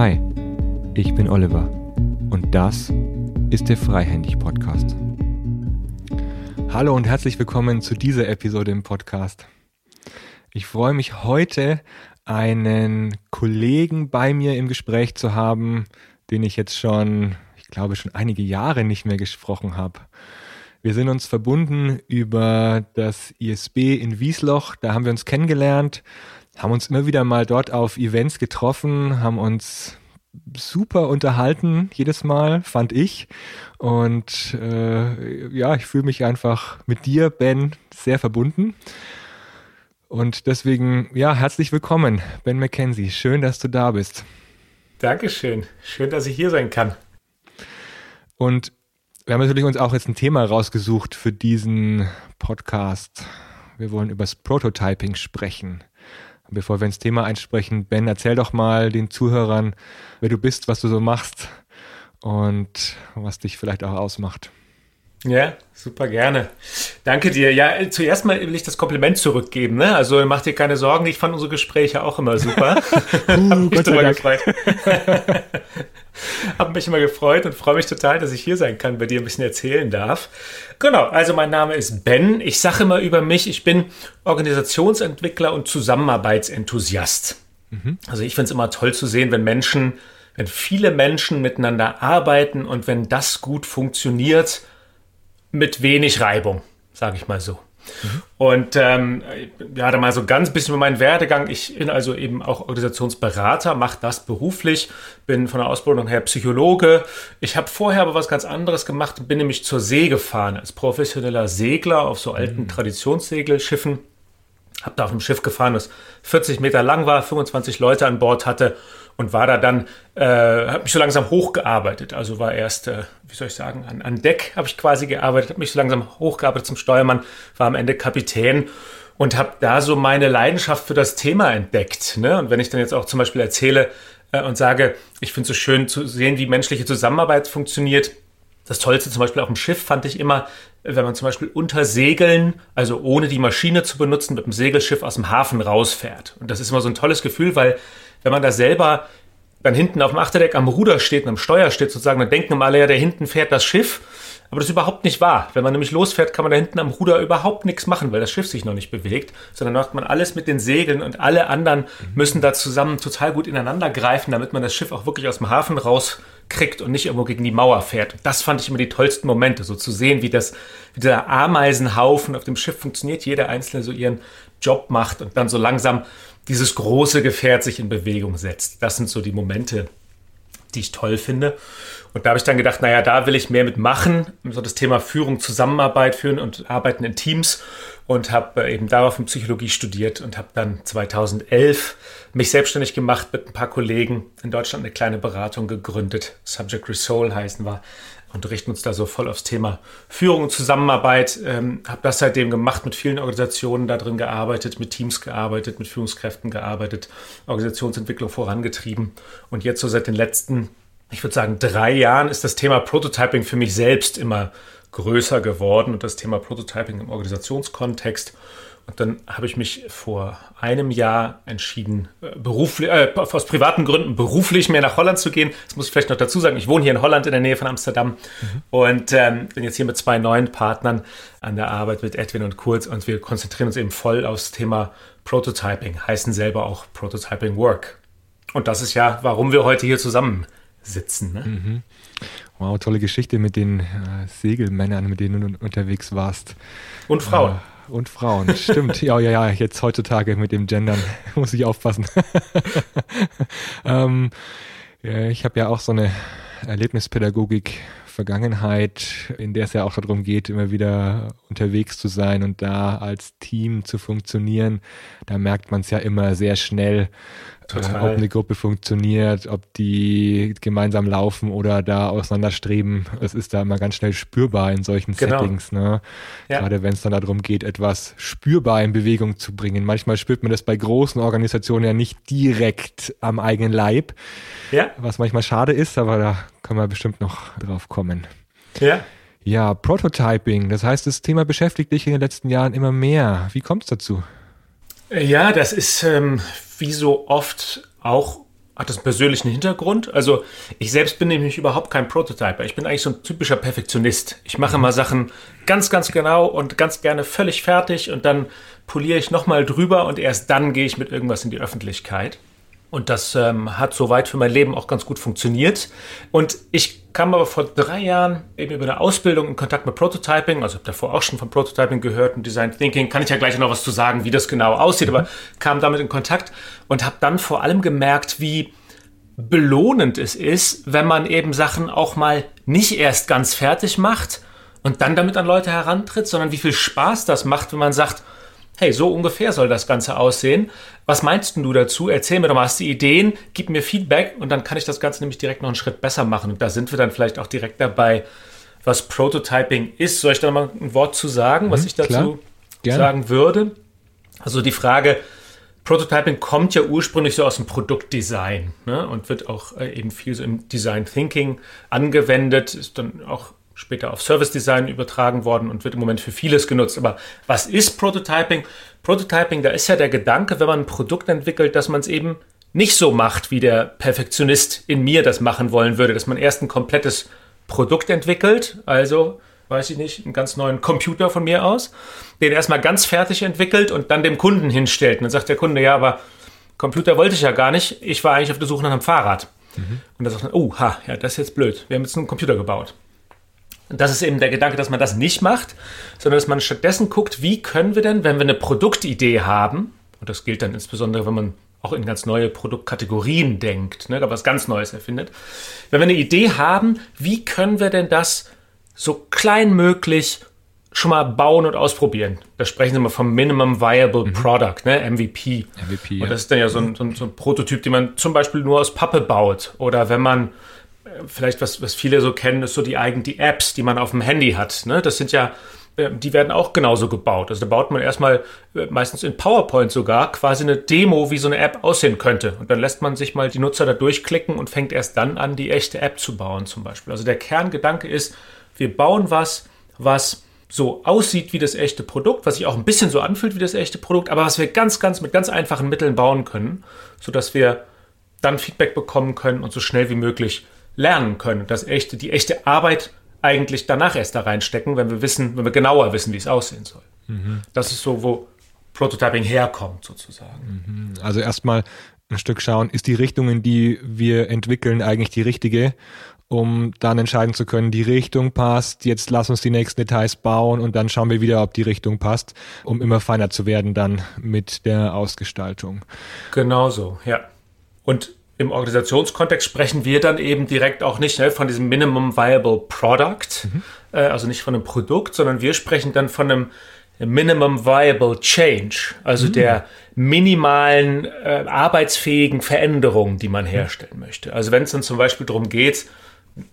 Hi, ich bin Oliver und das ist der Freihändig Podcast. Hallo und herzlich willkommen zu dieser Episode im Podcast. Ich freue mich heute, einen Kollegen bei mir im Gespräch zu haben, den ich jetzt schon, ich glaube, schon einige Jahre nicht mehr gesprochen habe. Wir sind uns verbunden über das ISB in Wiesloch. Da haben wir uns kennengelernt, haben uns immer wieder mal dort auf Events getroffen, haben uns super unterhalten jedes Mal, fand ich. Und äh, ja, ich fühle mich einfach mit dir, Ben, sehr verbunden. Und deswegen, ja, herzlich willkommen, Ben McKenzie. Schön, dass du da bist. Dankeschön. Schön, dass ich hier sein kann. Und wir haben natürlich uns auch jetzt ein Thema rausgesucht für diesen Podcast. Wir wollen über das Prototyping sprechen. Bevor wir ins Thema einsprechen, Ben, erzähl doch mal den Zuhörern, wer du bist, was du so machst und was dich vielleicht auch ausmacht. Ja, super gerne. Danke dir. Ja, zuerst mal will ich das Kompliment zurückgeben. Ne? Also mach dir keine Sorgen, ich fand unsere Gespräche auch immer super. uh, Hab mich drüber gefreut. Hab mich immer gefreut und freue mich total, dass ich hier sein kann, bei dir ein bisschen erzählen darf. Genau, also mein Name ist Ben. Ich sage immer über mich, ich bin Organisationsentwickler und Zusammenarbeitsenthusiast. Mhm. Also ich finde es immer toll zu sehen, wenn Menschen, wenn viele Menschen miteinander arbeiten und wenn das gut funktioniert, mit wenig Reibung, sage ich mal so. Mhm. Und ähm, ja, da mal so ganz bisschen über meinen Werdegang. Ich bin also eben auch Organisationsberater, mache das beruflich, bin von der Ausbildung her Psychologe. Ich habe vorher aber was ganz anderes gemacht bin nämlich zur See gefahren als professioneller Segler auf so alten mhm. Traditionssegelschiffen. Habe da auf einem Schiff gefahren, das 40 Meter lang war, 25 Leute an Bord hatte und war da dann, äh, habe mich so langsam hochgearbeitet. Also war erst, äh, wie soll ich sagen, an, an Deck habe ich quasi gearbeitet, habe mich so langsam hochgearbeitet zum Steuermann, war am Ende Kapitän und habe da so meine Leidenschaft für das Thema entdeckt. Ne? Und wenn ich dann jetzt auch zum Beispiel erzähle äh, und sage, ich finde es so schön zu sehen, wie menschliche Zusammenarbeit funktioniert. Das Tollste zum Beispiel auf dem Schiff fand ich immer, wenn man zum Beispiel unter Segeln, also ohne die Maschine zu benutzen, mit dem Segelschiff aus dem Hafen rausfährt. Und das ist immer so ein tolles Gefühl, weil wenn man da selber dann hinten auf dem Achterdeck am Ruder steht und am Steuer steht sozusagen, dann denken alle, ja, da hinten fährt das Schiff. Aber das ist überhaupt nicht wahr. Wenn man nämlich losfährt, kann man da hinten am Ruder überhaupt nichts machen, weil das Schiff sich noch nicht bewegt, sondern macht man alles mit den Segeln und alle anderen müssen da zusammen total gut ineinander greifen, damit man das Schiff auch wirklich aus dem Hafen rauskriegt und nicht irgendwo gegen die Mauer fährt. Das fand ich immer die tollsten Momente, so zu sehen, wie das, wie der Ameisenhaufen auf dem Schiff funktioniert, jeder Einzelne so ihren Job macht und dann so langsam dieses große Gefährt sich in Bewegung setzt. Das sind so die Momente, die ich toll finde. Und da habe ich dann gedacht, naja, da will ich mehr mitmachen, so das Thema Führung, Zusammenarbeit führen und Arbeiten in Teams und habe äh, eben darauf Psychologie studiert und habe dann 2011 mich selbstständig gemacht mit ein paar Kollegen in Deutschland eine kleine Beratung gegründet. Subject Resoul heißen wir und richten uns da so voll aufs Thema Führung und Zusammenarbeit. Ähm, habe das seitdem gemacht, mit vielen Organisationen da drin gearbeitet, mit Teams gearbeitet, mit Führungskräften gearbeitet, Organisationsentwicklung vorangetrieben. Und jetzt so seit den letzten, ich würde sagen, drei Jahren ist das Thema Prototyping für mich selbst immer größer geworden und das Thema Prototyping im Organisationskontext. Und dann habe ich mich vor einem Jahr entschieden, äh, beruflich, äh, aus privaten Gründen beruflich mehr nach Holland zu gehen. Das muss ich vielleicht noch dazu sagen. Ich wohne hier in Holland in der Nähe von Amsterdam mhm. und ähm, bin jetzt hier mit zwei neuen Partnern an der Arbeit mit Edwin und Kurz und wir konzentrieren uns eben voll aufs Thema Prototyping, heißen selber auch Prototyping Work. Und das ist ja, warum wir heute hier zusammen sitzen. Ne? Mhm. Wow, tolle Geschichte mit den äh, Segelmännern, mit denen du unterwegs warst. Und Frauen. Äh, und Frauen, stimmt. ja, ja, ja, jetzt heutzutage mit dem Gendern muss ich aufpassen. ähm, ja, ich habe ja auch so eine Erlebnispädagogik Vergangenheit, in der es ja auch darum geht, immer wieder unterwegs zu sein und da als Team zu funktionieren. Da merkt man es ja immer sehr schnell, äh, ob eine Gruppe funktioniert, ob die gemeinsam laufen oder da auseinanderstreben. Es ist da immer ganz schnell spürbar in solchen genau. Settings. Ne? Ja. Gerade wenn es dann darum geht, etwas spürbar in Bewegung zu bringen. Manchmal spürt man das bei großen Organisationen ja nicht direkt am eigenen Leib. Ja. Was manchmal schade ist, aber da können wir bestimmt noch drauf kommen. Ja. Ja, Prototyping. Das heißt, das Thema beschäftigt dich in den letzten Jahren immer mehr. Wie kommt es dazu? Ja, das ist ähm, wie so oft auch hat das einen persönlichen Hintergrund. Also ich selbst bin nämlich überhaupt kein Prototyper. Ich bin eigentlich so ein typischer Perfektionist. Ich mache mhm. mal Sachen ganz, ganz genau und ganz gerne völlig fertig und dann poliere ich nochmal drüber und erst dann gehe ich mit irgendwas in die Öffentlichkeit. Und das ähm, hat soweit für mein Leben auch ganz gut funktioniert. Und ich kam aber vor drei Jahren eben über eine Ausbildung in Kontakt mit Prototyping, also habe davor auch schon von Prototyping gehört und Design Thinking, kann ich ja gleich noch was zu sagen, wie das genau aussieht, aber kam damit in Kontakt und habe dann vor allem gemerkt, wie belohnend es ist, wenn man eben Sachen auch mal nicht erst ganz fertig macht und dann damit an Leute herantritt, sondern wie viel Spaß das macht, wenn man sagt, hey, so ungefähr soll das Ganze aussehen. Was meinst du dazu? Erzähl mir doch mal, hast du Ideen, gib mir Feedback und dann kann ich das Ganze nämlich direkt noch einen Schritt besser machen. Und da sind wir dann vielleicht auch direkt dabei, was Prototyping ist. Soll ich da mal ein Wort zu sagen, mhm, was ich dazu sagen würde? Also die Frage, Prototyping kommt ja ursprünglich so aus dem Produktdesign ne, und wird auch äh, eben viel so im Design Thinking angewendet, ist dann auch später auf Service Design übertragen worden und wird im Moment für vieles genutzt. Aber was ist Prototyping? Prototyping, da ist ja der Gedanke, wenn man ein Produkt entwickelt, dass man es eben nicht so macht, wie der Perfektionist in mir das machen wollen würde, dass man erst ein komplettes Produkt entwickelt, also weiß ich nicht, einen ganz neuen Computer von mir aus, den erstmal ganz fertig entwickelt und dann dem Kunden hinstellt. Und dann sagt der Kunde, ja, aber Computer wollte ich ja gar nicht, ich war eigentlich auf der Suche nach einem Fahrrad. Mhm. Und dann sagt man, oh, ha, ja, das ist jetzt blöd, wir haben jetzt einen Computer gebaut. Und das ist eben der Gedanke, dass man das nicht macht, sondern dass man stattdessen guckt, wie können wir denn, wenn wir eine Produktidee haben, und das gilt dann insbesondere, wenn man auch in ganz neue Produktkategorien denkt, ne, was ganz Neues erfindet. Wenn wir eine Idee haben, wie können wir denn das so klein möglich schon mal bauen und ausprobieren? Da sprechen sie mal vom Minimum Viable mhm. Product, ne, MVP. MVP und das ist dann ja so ein, so, ein, so ein Prototyp, den man zum Beispiel nur aus Pappe baut. Oder wenn man vielleicht was, was viele so kennen, ist so die eigenen die Apps, die man auf dem Handy hat. Ne? Das sind ja, äh, die werden auch genauso gebaut. Also da baut man erstmal äh, meistens in PowerPoint sogar quasi eine Demo, wie so eine App aussehen könnte. Und dann lässt man sich mal die Nutzer da durchklicken und fängt erst dann an, die echte App zu bauen zum Beispiel. Also der Kerngedanke ist, wir bauen was, was so aussieht wie das echte Produkt, was sich auch ein bisschen so anfühlt wie das echte Produkt, aber was wir ganz, ganz mit ganz einfachen Mitteln bauen können, sodass wir dann Feedback bekommen können und so schnell wie möglich lernen können. Das echte, die echte Arbeit eigentlich danach erst da reinstecken, wenn wir wissen, wenn wir genauer wissen, wie es aussehen soll. Mhm. Das ist so, wo Prototyping herkommt, sozusagen. Mhm. Also erstmal ein Stück schauen, ist die Richtung, in die wir entwickeln, eigentlich die richtige, um dann entscheiden zu können, die Richtung passt, jetzt lass uns die nächsten Details bauen und dann schauen wir wieder, ob die Richtung passt, um immer feiner zu werden dann mit der Ausgestaltung. Genau so, ja. Und im Organisationskontext sprechen wir dann eben direkt auch nicht ne, von diesem Minimum Viable Product, mhm. äh, also nicht von einem Produkt, sondern wir sprechen dann von einem Minimum Viable Change, also mhm. der minimalen äh, arbeitsfähigen Veränderung, die man herstellen mhm. möchte. Also wenn es dann zum Beispiel darum geht,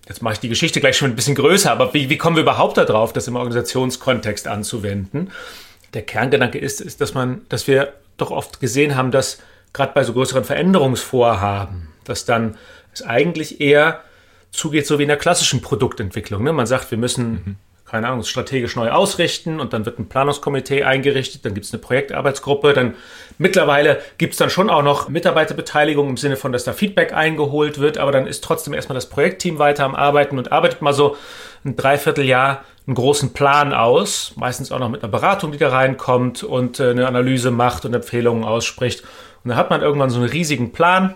jetzt mache ich die Geschichte gleich schon ein bisschen größer, aber wie, wie kommen wir überhaupt darauf, das im Organisationskontext anzuwenden? Der Kerngedanke ist, ist, dass man, dass wir doch oft gesehen haben, dass gerade bei so größeren Veränderungsvorhaben, dass dann es eigentlich eher zugeht, so wie in der klassischen Produktentwicklung. Ne? Man sagt, wir müssen, mhm. keine Ahnung, strategisch neu ausrichten und dann wird ein Planungskomitee eingerichtet, dann gibt es eine Projektarbeitsgruppe, dann mittlerweile gibt es dann schon auch noch Mitarbeiterbeteiligung im Sinne von, dass da Feedback eingeholt wird, aber dann ist trotzdem erstmal das Projektteam weiter am Arbeiten und arbeitet mal so ein Dreivierteljahr einen großen Plan aus, meistens auch noch mit einer Beratung, die da reinkommt und äh, eine Analyse macht und Empfehlungen ausspricht. Und dann hat man irgendwann so einen riesigen Plan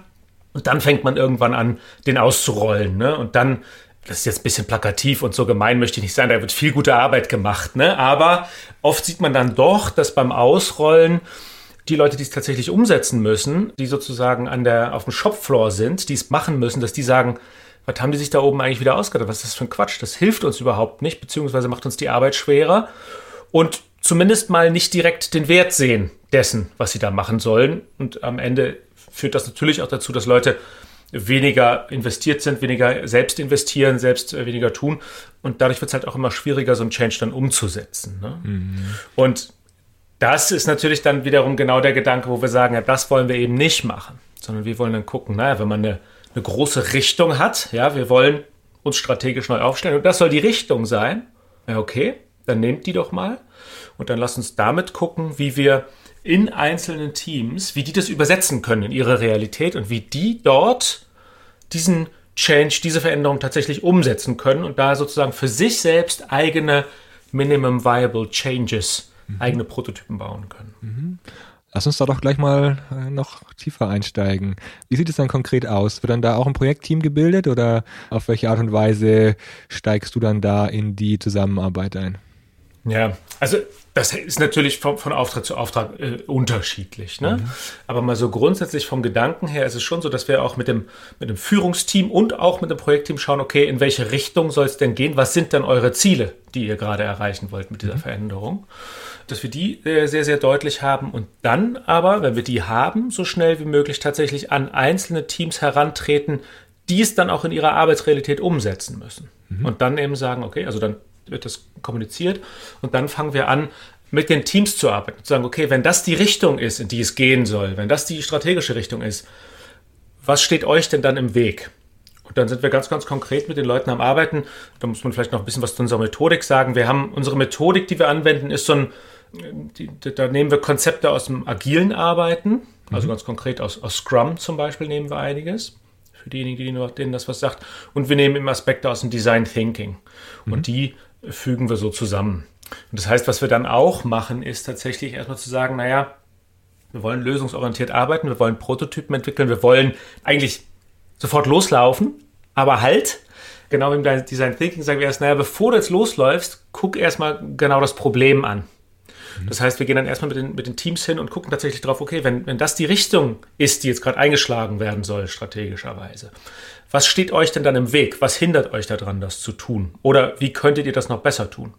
und dann fängt man irgendwann an, den auszurollen. Ne? Und dann, das ist jetzt ein bisschen plakativ und so gemein möchte ich nicht sein, da wird viel gute Arbeit gemacht. Ne? Aber oft sieht man dann doch, dass beim Ausrollen die Leute, die es tatsächlich umsetzen müssen, die sozusagen an der, auf dem Shopfloor sind, die es machen müssen, dass die sagen, was haben die sich da oben eigentlich wieder ausgedacht? Was ist das für ein Quatsch? Das hilft uns überhaupt nicht, beziehungsweise macht uns die Arbeit schwerer. Und zumindest mal nicht direkt den Wert sehen dessen, was sie da machen sollen. Und am Ende führt das natürlich auch dazu, dass Leute weniger investiert sind, weniger selbst investieren, selbst äh, weniger tun. Und dadurch wird es halt auch immer schwieriger, so ein Change dann umzusetzen. Ne? Mhm. Und das ist natürlich dann wiederum genau der Gedanke, wo wir sagen, ja, das wollen wir eben nicht machen, sondern wir wollen dann gucken, naja, wenn man eine, eine große Richtung hat, ja, wir wollen uns strategisch neu aufstellen und das soll die Richtung sein, ja, okay, dann nehmt die doch mal und dann lasst uns damit gucken, wie wir in einzelnen Teams, wie die das übersetzen können in ihre Realität und wie die dort diesen Change, diese Veränderung tatsächlich umsetzen können und da sozusagen für sich selbst eigene Minimum Viable Changes, mhm. eigene Prototypen bauen können. Mhm. Lass uns da doch gleich mal äh, noch tiefer einsteigen. Wie sieht es dann konkret aus? Wird dann da auch ein Projektteam gebildet oder auf welche Art und Weise steigst du dann da in die Zusammenarbeit ein? Ja, also das ist natürlich von, von Auftrag zu Auftrag äh, unterschiedlich. Ne? Mhm. Aber mal so grundsätzlich vom Gedanken her ist es schon so, dass wir auch mit dem, mit dem Führungsteam und auch mit dem Projektteam schauen, okay, in welche Richtung soll es denn gehen? Was sind denn eure Ziele, die ihr gerade erreichen wollt mit dieser mhm. Veränderung? Dass wir die äh, sehr, sehr deutlich haben und dann aber, wenn wir die haben, so schnell wie möglich tatsächlich an einzelne Teams herantreten, die es dann auch in ihrer Arbeitsrealität umsetzen müssen. Mhm. Und dann eben sagen, okay, also dann wird das kommuniziert und dann fangen wir an, mit den Teams zu arbeiten. Zu sagen, okay, wenn das die Richtung ist, in die es gehen soll, wenn das die strategische Richtung ist, was steht euch denn dann im Weg? Und dann sind wir ganz, ganz konkret mit den Leuten am Arbeiten. Da muss man vielleicht noch ein bisschen was zu unserer Methodik sagen. Wir haben unsere Methodik, die wir anwenden, ist so ein, die, da nehmen wir Konzepte aus dem agilen Arbeiten, also mhm. ganz konkret aus, aus Scrum zum Beispiel nehmen wir einiges für diejenigen, denen das was sagt. Und wir nehmen eben Aspekte aus dem Design Thinking. Und mhm. die fügen wir so zusammen. Und das heißt, was wir dann auch machen, ist tatsächlich erstmal zu sagen, naja, wir wollen lösungsorientiert arbeiten, wir wollen Prototypen entwickeln, wir wollen eigentlich sofort loslaufen, aber halt, genau wie im Design Thinking sagen wir erst, naja, bevor du jetzt losläufst, guck erstmal genau das Problem an. Mhm. Das heißt, wir gehen dann erstmal mit den, mit den Teams hin und gucken tatsächlich drauf, okay, wenn, wenn das die Richtung ist, die jetzt gerade eingeschlagen werden soll, strategischerweise, was steht euch denn dann im Weg? Was hindert euch daran, das zu tun? Oder wie könntet ihr das noch besser tun?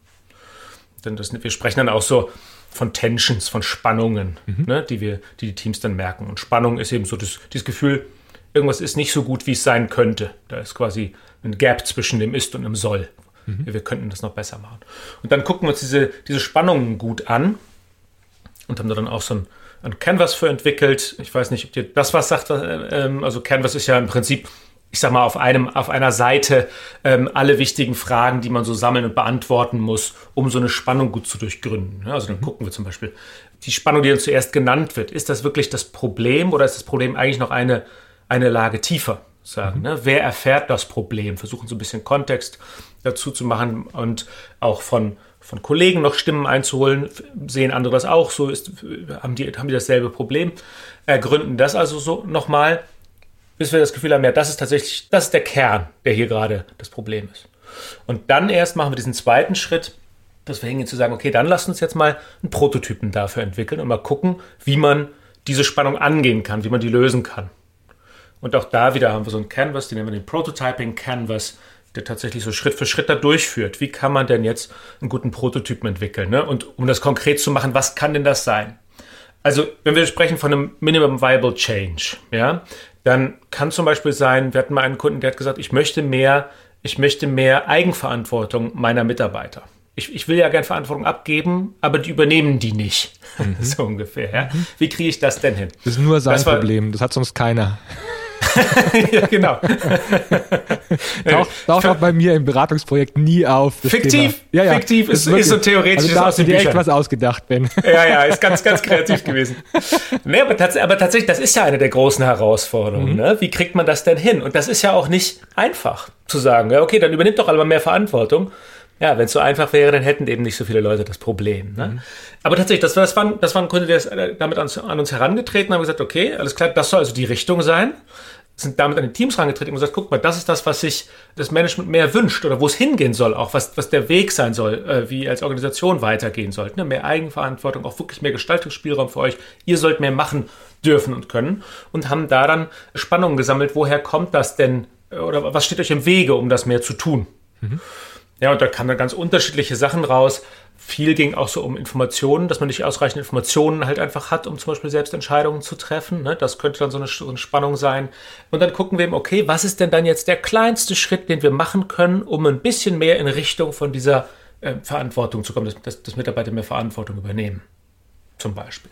Denn das, wir sprechen dann auch so von Tensions, von Spannungen, mhm. ne, die wir, die die Teams dann merken. Und Spannung ist eben so das, dieses Gefühl, irgendwas ist nicht so gut, wie es sein könnte. Da ist quasi ein Gap zwischen dem Ist und dem Soll. Mhm. Wir könnten das noch besser machen. Und dann gucken wir uns diese, diese Spannungen gut an und haben da dann auch so ein, ein Canvas für entwickelt. Ich weiß nicht, ob dir das was sagt. Äh, ähm, also Canvas ist ja im Prinzip ich sag mal, auf, einem, auf einer Seite ähm, alle wichtigen Fragen, die man so sammeln und beantworten muss, um so eine Spannung gut zu durchgründen. Also dann mhm. gucken wir zum Beispiel, die Spannung, die dann zuerst genannt wird, ist das wirklich das Problem oder ist das Problem eigentlich noch eine, eine Lage tiefer? Sagen, mhm. ne? Wer erfährt das Problem? Versuchen so ein bisschen Kontext dazu zu machen und auch von, von Kollegen noch Stimmen einzuholen. Sehen andere das auch so? Ist, haben, die, haben die dasselbe Problem? Ergründen das also so nochmal bis wir das Gefühl haben, ja, das ist tatsächlich, das ist der Kern, der hier gerade das Problem ist. Und dann erst machen wir diesen zweiten Schritt, dass wir hingehen zu sagen, okay, dann lasst uns jetzt mal einen Prototypen dafür entwickeln und mal gucken, wie man diese Spannung angehen kann, wie man die lösen kann. Und auch da wieder haben wir so einen Canvas, den nennen wir den Prototyping Canvas, der tatsächlich so Schritt für Schritt da durchführt. Wie kann man denn jetzt einen guten Prototypen entwickeln? Ne? Und um das konkret zu machen, was kann denn das sein? Also, wenn wir sprechen von einem Minimum Viable Change, ja, dann kann zum Beispiel sein, wir hatten mal einen Kunden, der hat gesagt, ich möchte mehr, ich möchte mehr Eigenverantwortung meiner Mitarbeiter. Ich, ich will ja gern Verantwortung abgeben, aber die übernehmen die nicht. Mhm. so ungefähr. Ja. Wie kriege ich das denn hin? Das ist nur sein das war, Problem, das hat sonst keiner. ja, genau. taucht, taucht auch bei mir im Beratungsprojekt nie auf. Fiktiv? Ja, ja. Fiktiv ist, ist, ist so theoretisch. Also da hast du dir echt was ausgedacht, Ben. Ja, ja, ist ganz, ganz kreativ gewesen. Nee, aber, tats aber, tatsächlich, das ist ja eine der großen Herausforderungen. Mhm. Ne? Wie kriegt man das denn hin? Und das ist ja auch nicht einfach zu sagen, ja, okay, dann übernimmt doch alle mal mehr Verantwortung. Ja, wenn es so einfach wäre, dann hätten eben nicht so viele Leute das Problem. Ne? Mhm. Aber tatsächlich, das war, das, war, das war ein Kunde, der ist äh, damit an, an uns herangetreten und haben gesagt, okay, alles klar, das soll also die Richtung sein sind damit an die Teams herangetreten und gesagt, guck mal, das ist das, was sich das Management mehr wünscht oder wo es hingehen soll, auch was, was der Weg sein soll, äh, wie als Organisation weitergehen sollte. Ne? Mehr Eigenverantwortung, auch wirklich mehr Gestaltungsspielraum für euch. Ihr sollt mehr machen dürfen und können und haben da dann Spannungen gesammelt. Woher kommt das denn äh, oder was steht euch im Wege, um das mehr zu tun? Mhm. Ja, und da kamen dann ganz unterschiedliche Sachen raus. Viel ging auch so um Informationen, dass man nicht ausreichend Informationen halt einfach hat, um zum Beispiel selbst Entscheidungen zu treffen. Ne? Das könnte dann so eine, so eine, Spannung sein. Und dann gucken wir eben, okay, was ist denn dann jetzt der kleinste Schritt, den wir machen können, um ein bisschen mehr in Richtung von dieser äh, Verantwortung zu kommen, dass, dass, dass Mitarbeiter mehr Verantwortung übernehmen zum Beispiel.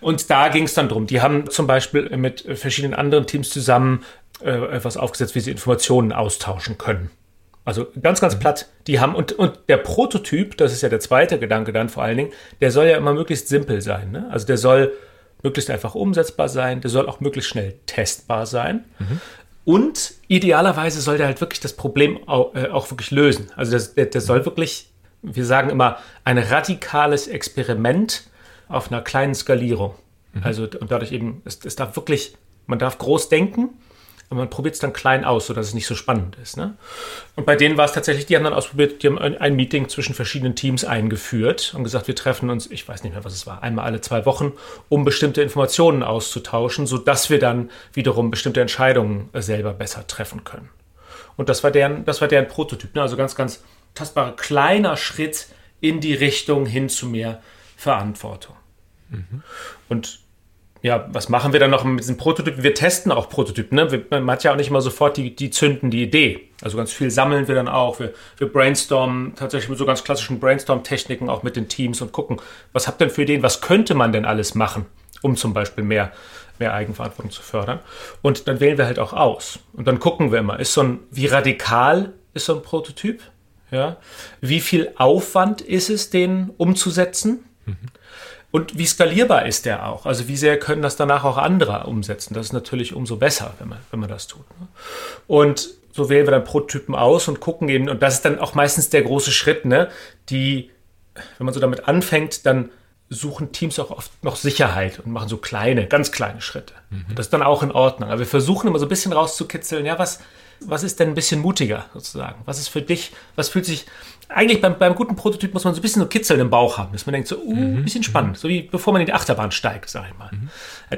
Und da ging es dann drum. Die haben zum Beispiel mit verschiedenen anderen Teams zusammen äh, etwas aufgesetzt, wie sie Informationen austauschen können. Also ganz, ganz platt. Die haben, und, und der Prototyp, das ist ja der zweite Gedanke dann vor allen Dingen, der soll ja immer möglichst simpel sein. Ne? Also der soll möglichst einfach umsetzbar sein, der soll auch möglichst schnell testbar sein. Mhm. Und idealerweise soll der halt wirklich das Problem auch, äh, auch wirklich lösen. Also das, der, der soll wirklich, wir sagen immer, ein radikales Experiment auf einer kleinen Skalierung. Mhm. Also und dadurch eben, es, es darf wirklich, man darf groß denken, und man probiert es dann klein aus, sodass es nicht so spannend ist. Ne? Und bei denen war es tatsächlich, die haben dann ausprobiert, die haben ein Meeting zwischen verschiedenen Teams eingeführt und gesagt, wir treffen uns, ich weiß nicht mehr, was es war, einmal alle zwei Wochen, um bestimmte Informationen auszutauschen, sodass wir dann wiederum bestimmte Entscheidungen selber besser treffen können. Und das war deren, das war deren Prototyp. Ne? Also ganz, ganz tastbarer kleiner Schritt in die Richtung hin zu mehr Verantwortung. Mhm. Und ja, was machen wir dann noch mit diesen Prototypen? Wir testen auch Prototypen. Ne? Man hat ja auch nicht immer sofort die, die zünden die Idee. Also ganz viel sammeln wir dann auch. Wir, wir brainstormen tatsächlich mit so ganz klassischen Brainstorm-Techniken auch mit den Teams und gucken, was habt ihr denn für Ideen? Was könnte man denn alles machen, um zum Beispiel mehr, mehr Eigenverantwortung zu fördern? Und dann wählen wir halt auch aus. Und dann gucken wir immer, ist so ein, wie radikal ist so ein Prototyp? Ja? Wie viel Aufwand ist es, den umzusetzen? Mhm. Und wie skalierbar ist der auch? Also wie sehr können das danach auch andere umsetzen? Das ist natürlich umso besser, wenn man, wenn man das tut. Ne? Und so wählen wir dann Prototypen aus und gucken eben, und das ist dann auch meistens der große Schritt, ne? die, wenn man so damit anfängt, dann suchen Teams auch oft noch Sicherheit und machen so kleine, ganz kleine Schritte. Mhm. Das ist dann auch in Ordnung. Aber wir versuchen immer so ein bisschen rauszukitzeln, ja, was, was ist denn ein bisschen mutiger sozusagen? Was ist für dich, was fühlt sich, eigentlich beim, beim guten Prototyp muss man so ein bisschen so Kitzeln im Bauch haben, dass man denkt so, uh, ein mhm. bisschen spannend, so wie bevor man in die Achterbahn steigt, sag ich mal. Mhm.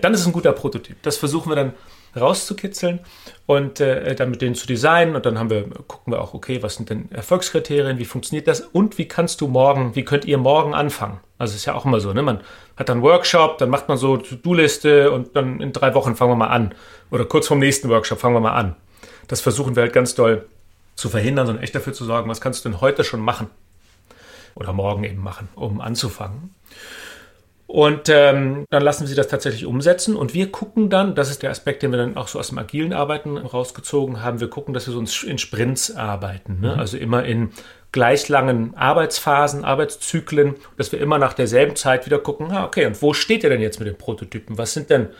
Dann ist es ein guter Prototyp. Das versuchen wir dann rauszukitzeln und äh, dann mit denen zu designen und dann haben wir, gucken wir auch, okay, was sind denn Erfolgskriterien, wie funktioniert das und wie kannst du morgen, wie könnt ihr morgen anfangen? Also ist ja auch immer so, ne? Man hat dann Workshop, dann macht man so To-Do-Liste und dann in drei Wochen fangen wir mal an. Oder kurz vorm nächsten Workshop fangen wir mal an. Das versuchen wir halt ganz doll zu verhindern, sondern echt dafür zu sorgen, was kannst du denn heute schon machen? Oder morgen eben machen, um anzufangen. Und ähm, dann lassen sie das tatsächlich umsetzen und wir gucken dann, das ist der Aspekt, den wir dann auch so aus dem agilen Arbeiten rausgezogen haben, wir gucken, dass wir so in Sprints arbeiten. Ne? Mhm. Also immer in gleich langen Arbeitsphasen, Arbeitszyklen, dass wir immer nach derselben Zeit wieder gucken, ah, okay, und wo steht ihr denn jetzt mit den Prototypen? Was sind denn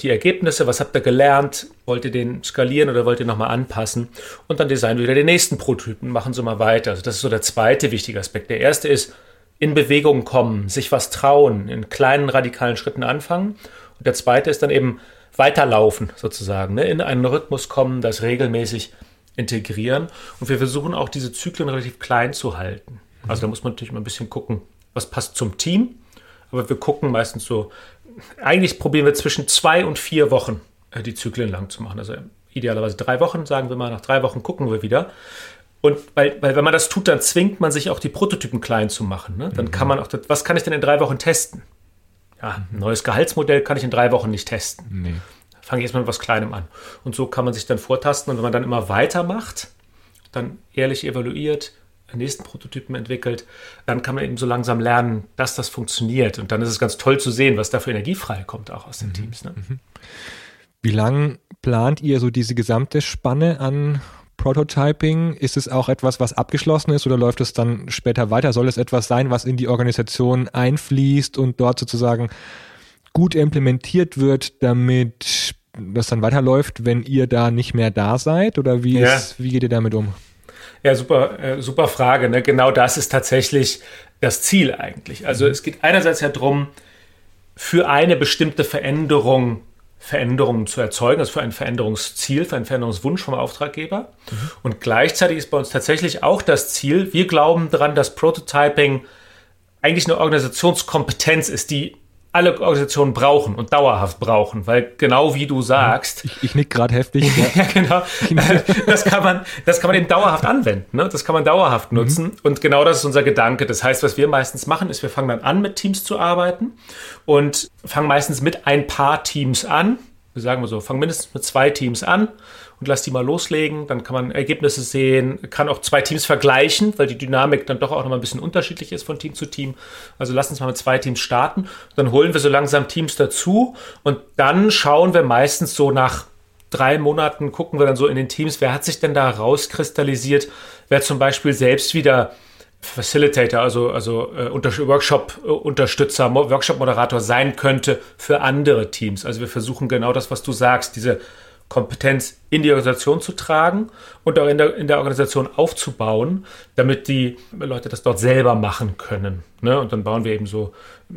die Ergebnisse, was habt ihr gelernt, wollt ihr den skalieren oder wollt ihr nochmal anpassen und dann designen wir wieder den nächsten Prototypen, machen so mal weiter. Also das ist so der zweite wichtige Aspekt. Der erste ist, in Bewegung kommen, sich was trauen, in kleinen radikalen Schritten anfangen. Und der zweite ist dann eben weiterlaufen sozusagen, ne? in einen Rhythmus kommen, das regelmäßig integrieren. Und wir versuchen auch diese Zyklen relativ klein zu halten. Also da muss man natürlich mal ein bisschen gucken, was passt zum Team. Aber wir gucken meistens so eigentlich probieren wir zwischen zwei und vier Wochen äh, die Zyklen lang zu machen. Also idealerweise drei Wochen, sagen wir mal, nach drei Wochen gucken wir wieder. Und weil, weil wenn man das tut, dann zwingt man sich auch die Prototypen klein zu machen. Ne? Dann mhm. kann man auch, was kann ich denn in drei Wochen testen? Ja, ein neues Gehaltsmodell kann ich in drei Wochen nicht testen. Nee. Fange ich erstmal mit was Kleinem an. Und so kann man sich dann vortasten. Und wenn man dann immer weitermacht, dann ehrlich evaluiert, nächsten Prototypen entwickelt, dann kann man eben so langsam lernen, dass das funktioniert. Und dann ist es ganz toll zu sehen, was da für Energie freikommt auch aus den mhm. Teams. Ne? Mhm. Wie lang plant ihr so diese gesamte Spanne an Prototyping? Ist es auch etwas, was abgeschlossen ist oder läuft es dann später weiter? Soll es etwas sein, was in die Organisation einfließt und dort sozusagen gut implementiert wird, damit das dann weiterläuft, wenn ihr da nicht mehr da seid? Oder wie, ja. ist, wie geht ihr damit um? Ja, super, äh, super Frage. Ne? Genau das ist tatsächlich das Ziel eigentlich. Also mhm. es geht einerseits ja darum, für eine bestimmte Veränderung Veränderungen zu erzeugen, also für ein Veränderungsziel, für einen Veränderungswunsch vom Auftraggeber. Mhm. Und gleichzeitig ist bei uns tatsächlich auch das Ziel, wir glauben daran, dass Prototyping eigentlich eine Organisationskompetenz ist, die alle Organisationen brauchen und dauerhaft brauchen, weil genau wie du sagst. Ich, ich nick gerade heftig. ja, genau. Das kann man, das kann man eben dauerhaft anwenden. Ne? Das kann man dauerhaft mhm. nutzen. Mhm. Und genau das ist unser Gedanke. Das heißt, was wir meistens machen, ist, wir fangen dann an, mit Teams zu arbeiten und fangen meistens mit ein paar Teams an. Wir sagen mal so, fangen mindestens mit zwei Teams an und lass die mal loslegen. Dann kann man Ergebnisse sehen, kann auch zwei Teams vergleichen, weil die Dynamik dann doch auch noch mal ein bisschen unterschiedlich ist von Team zu Team. Also lass uns mal mit zwei Teams starten. Dann holen wir so langsam Teams dazu und dann schauen wir meistens so nach drei Monaten gucken wir dann so in den Teams, wer hat sich denn da rauskristallisiert, wer zum Beispiel selbst wieder Facilitator, also, also äh, Workshop-Unterstützer, Workshop-Moderator sein könnte für andere Teams. Also wir versuchen genau das, was du sagst, diese Kompetenz in die Organisation zu tragen und auch in der, in der Organisation aufzubauen, damit die Leute das dort selber machen können. Ne? Und dann bauen wir eben so,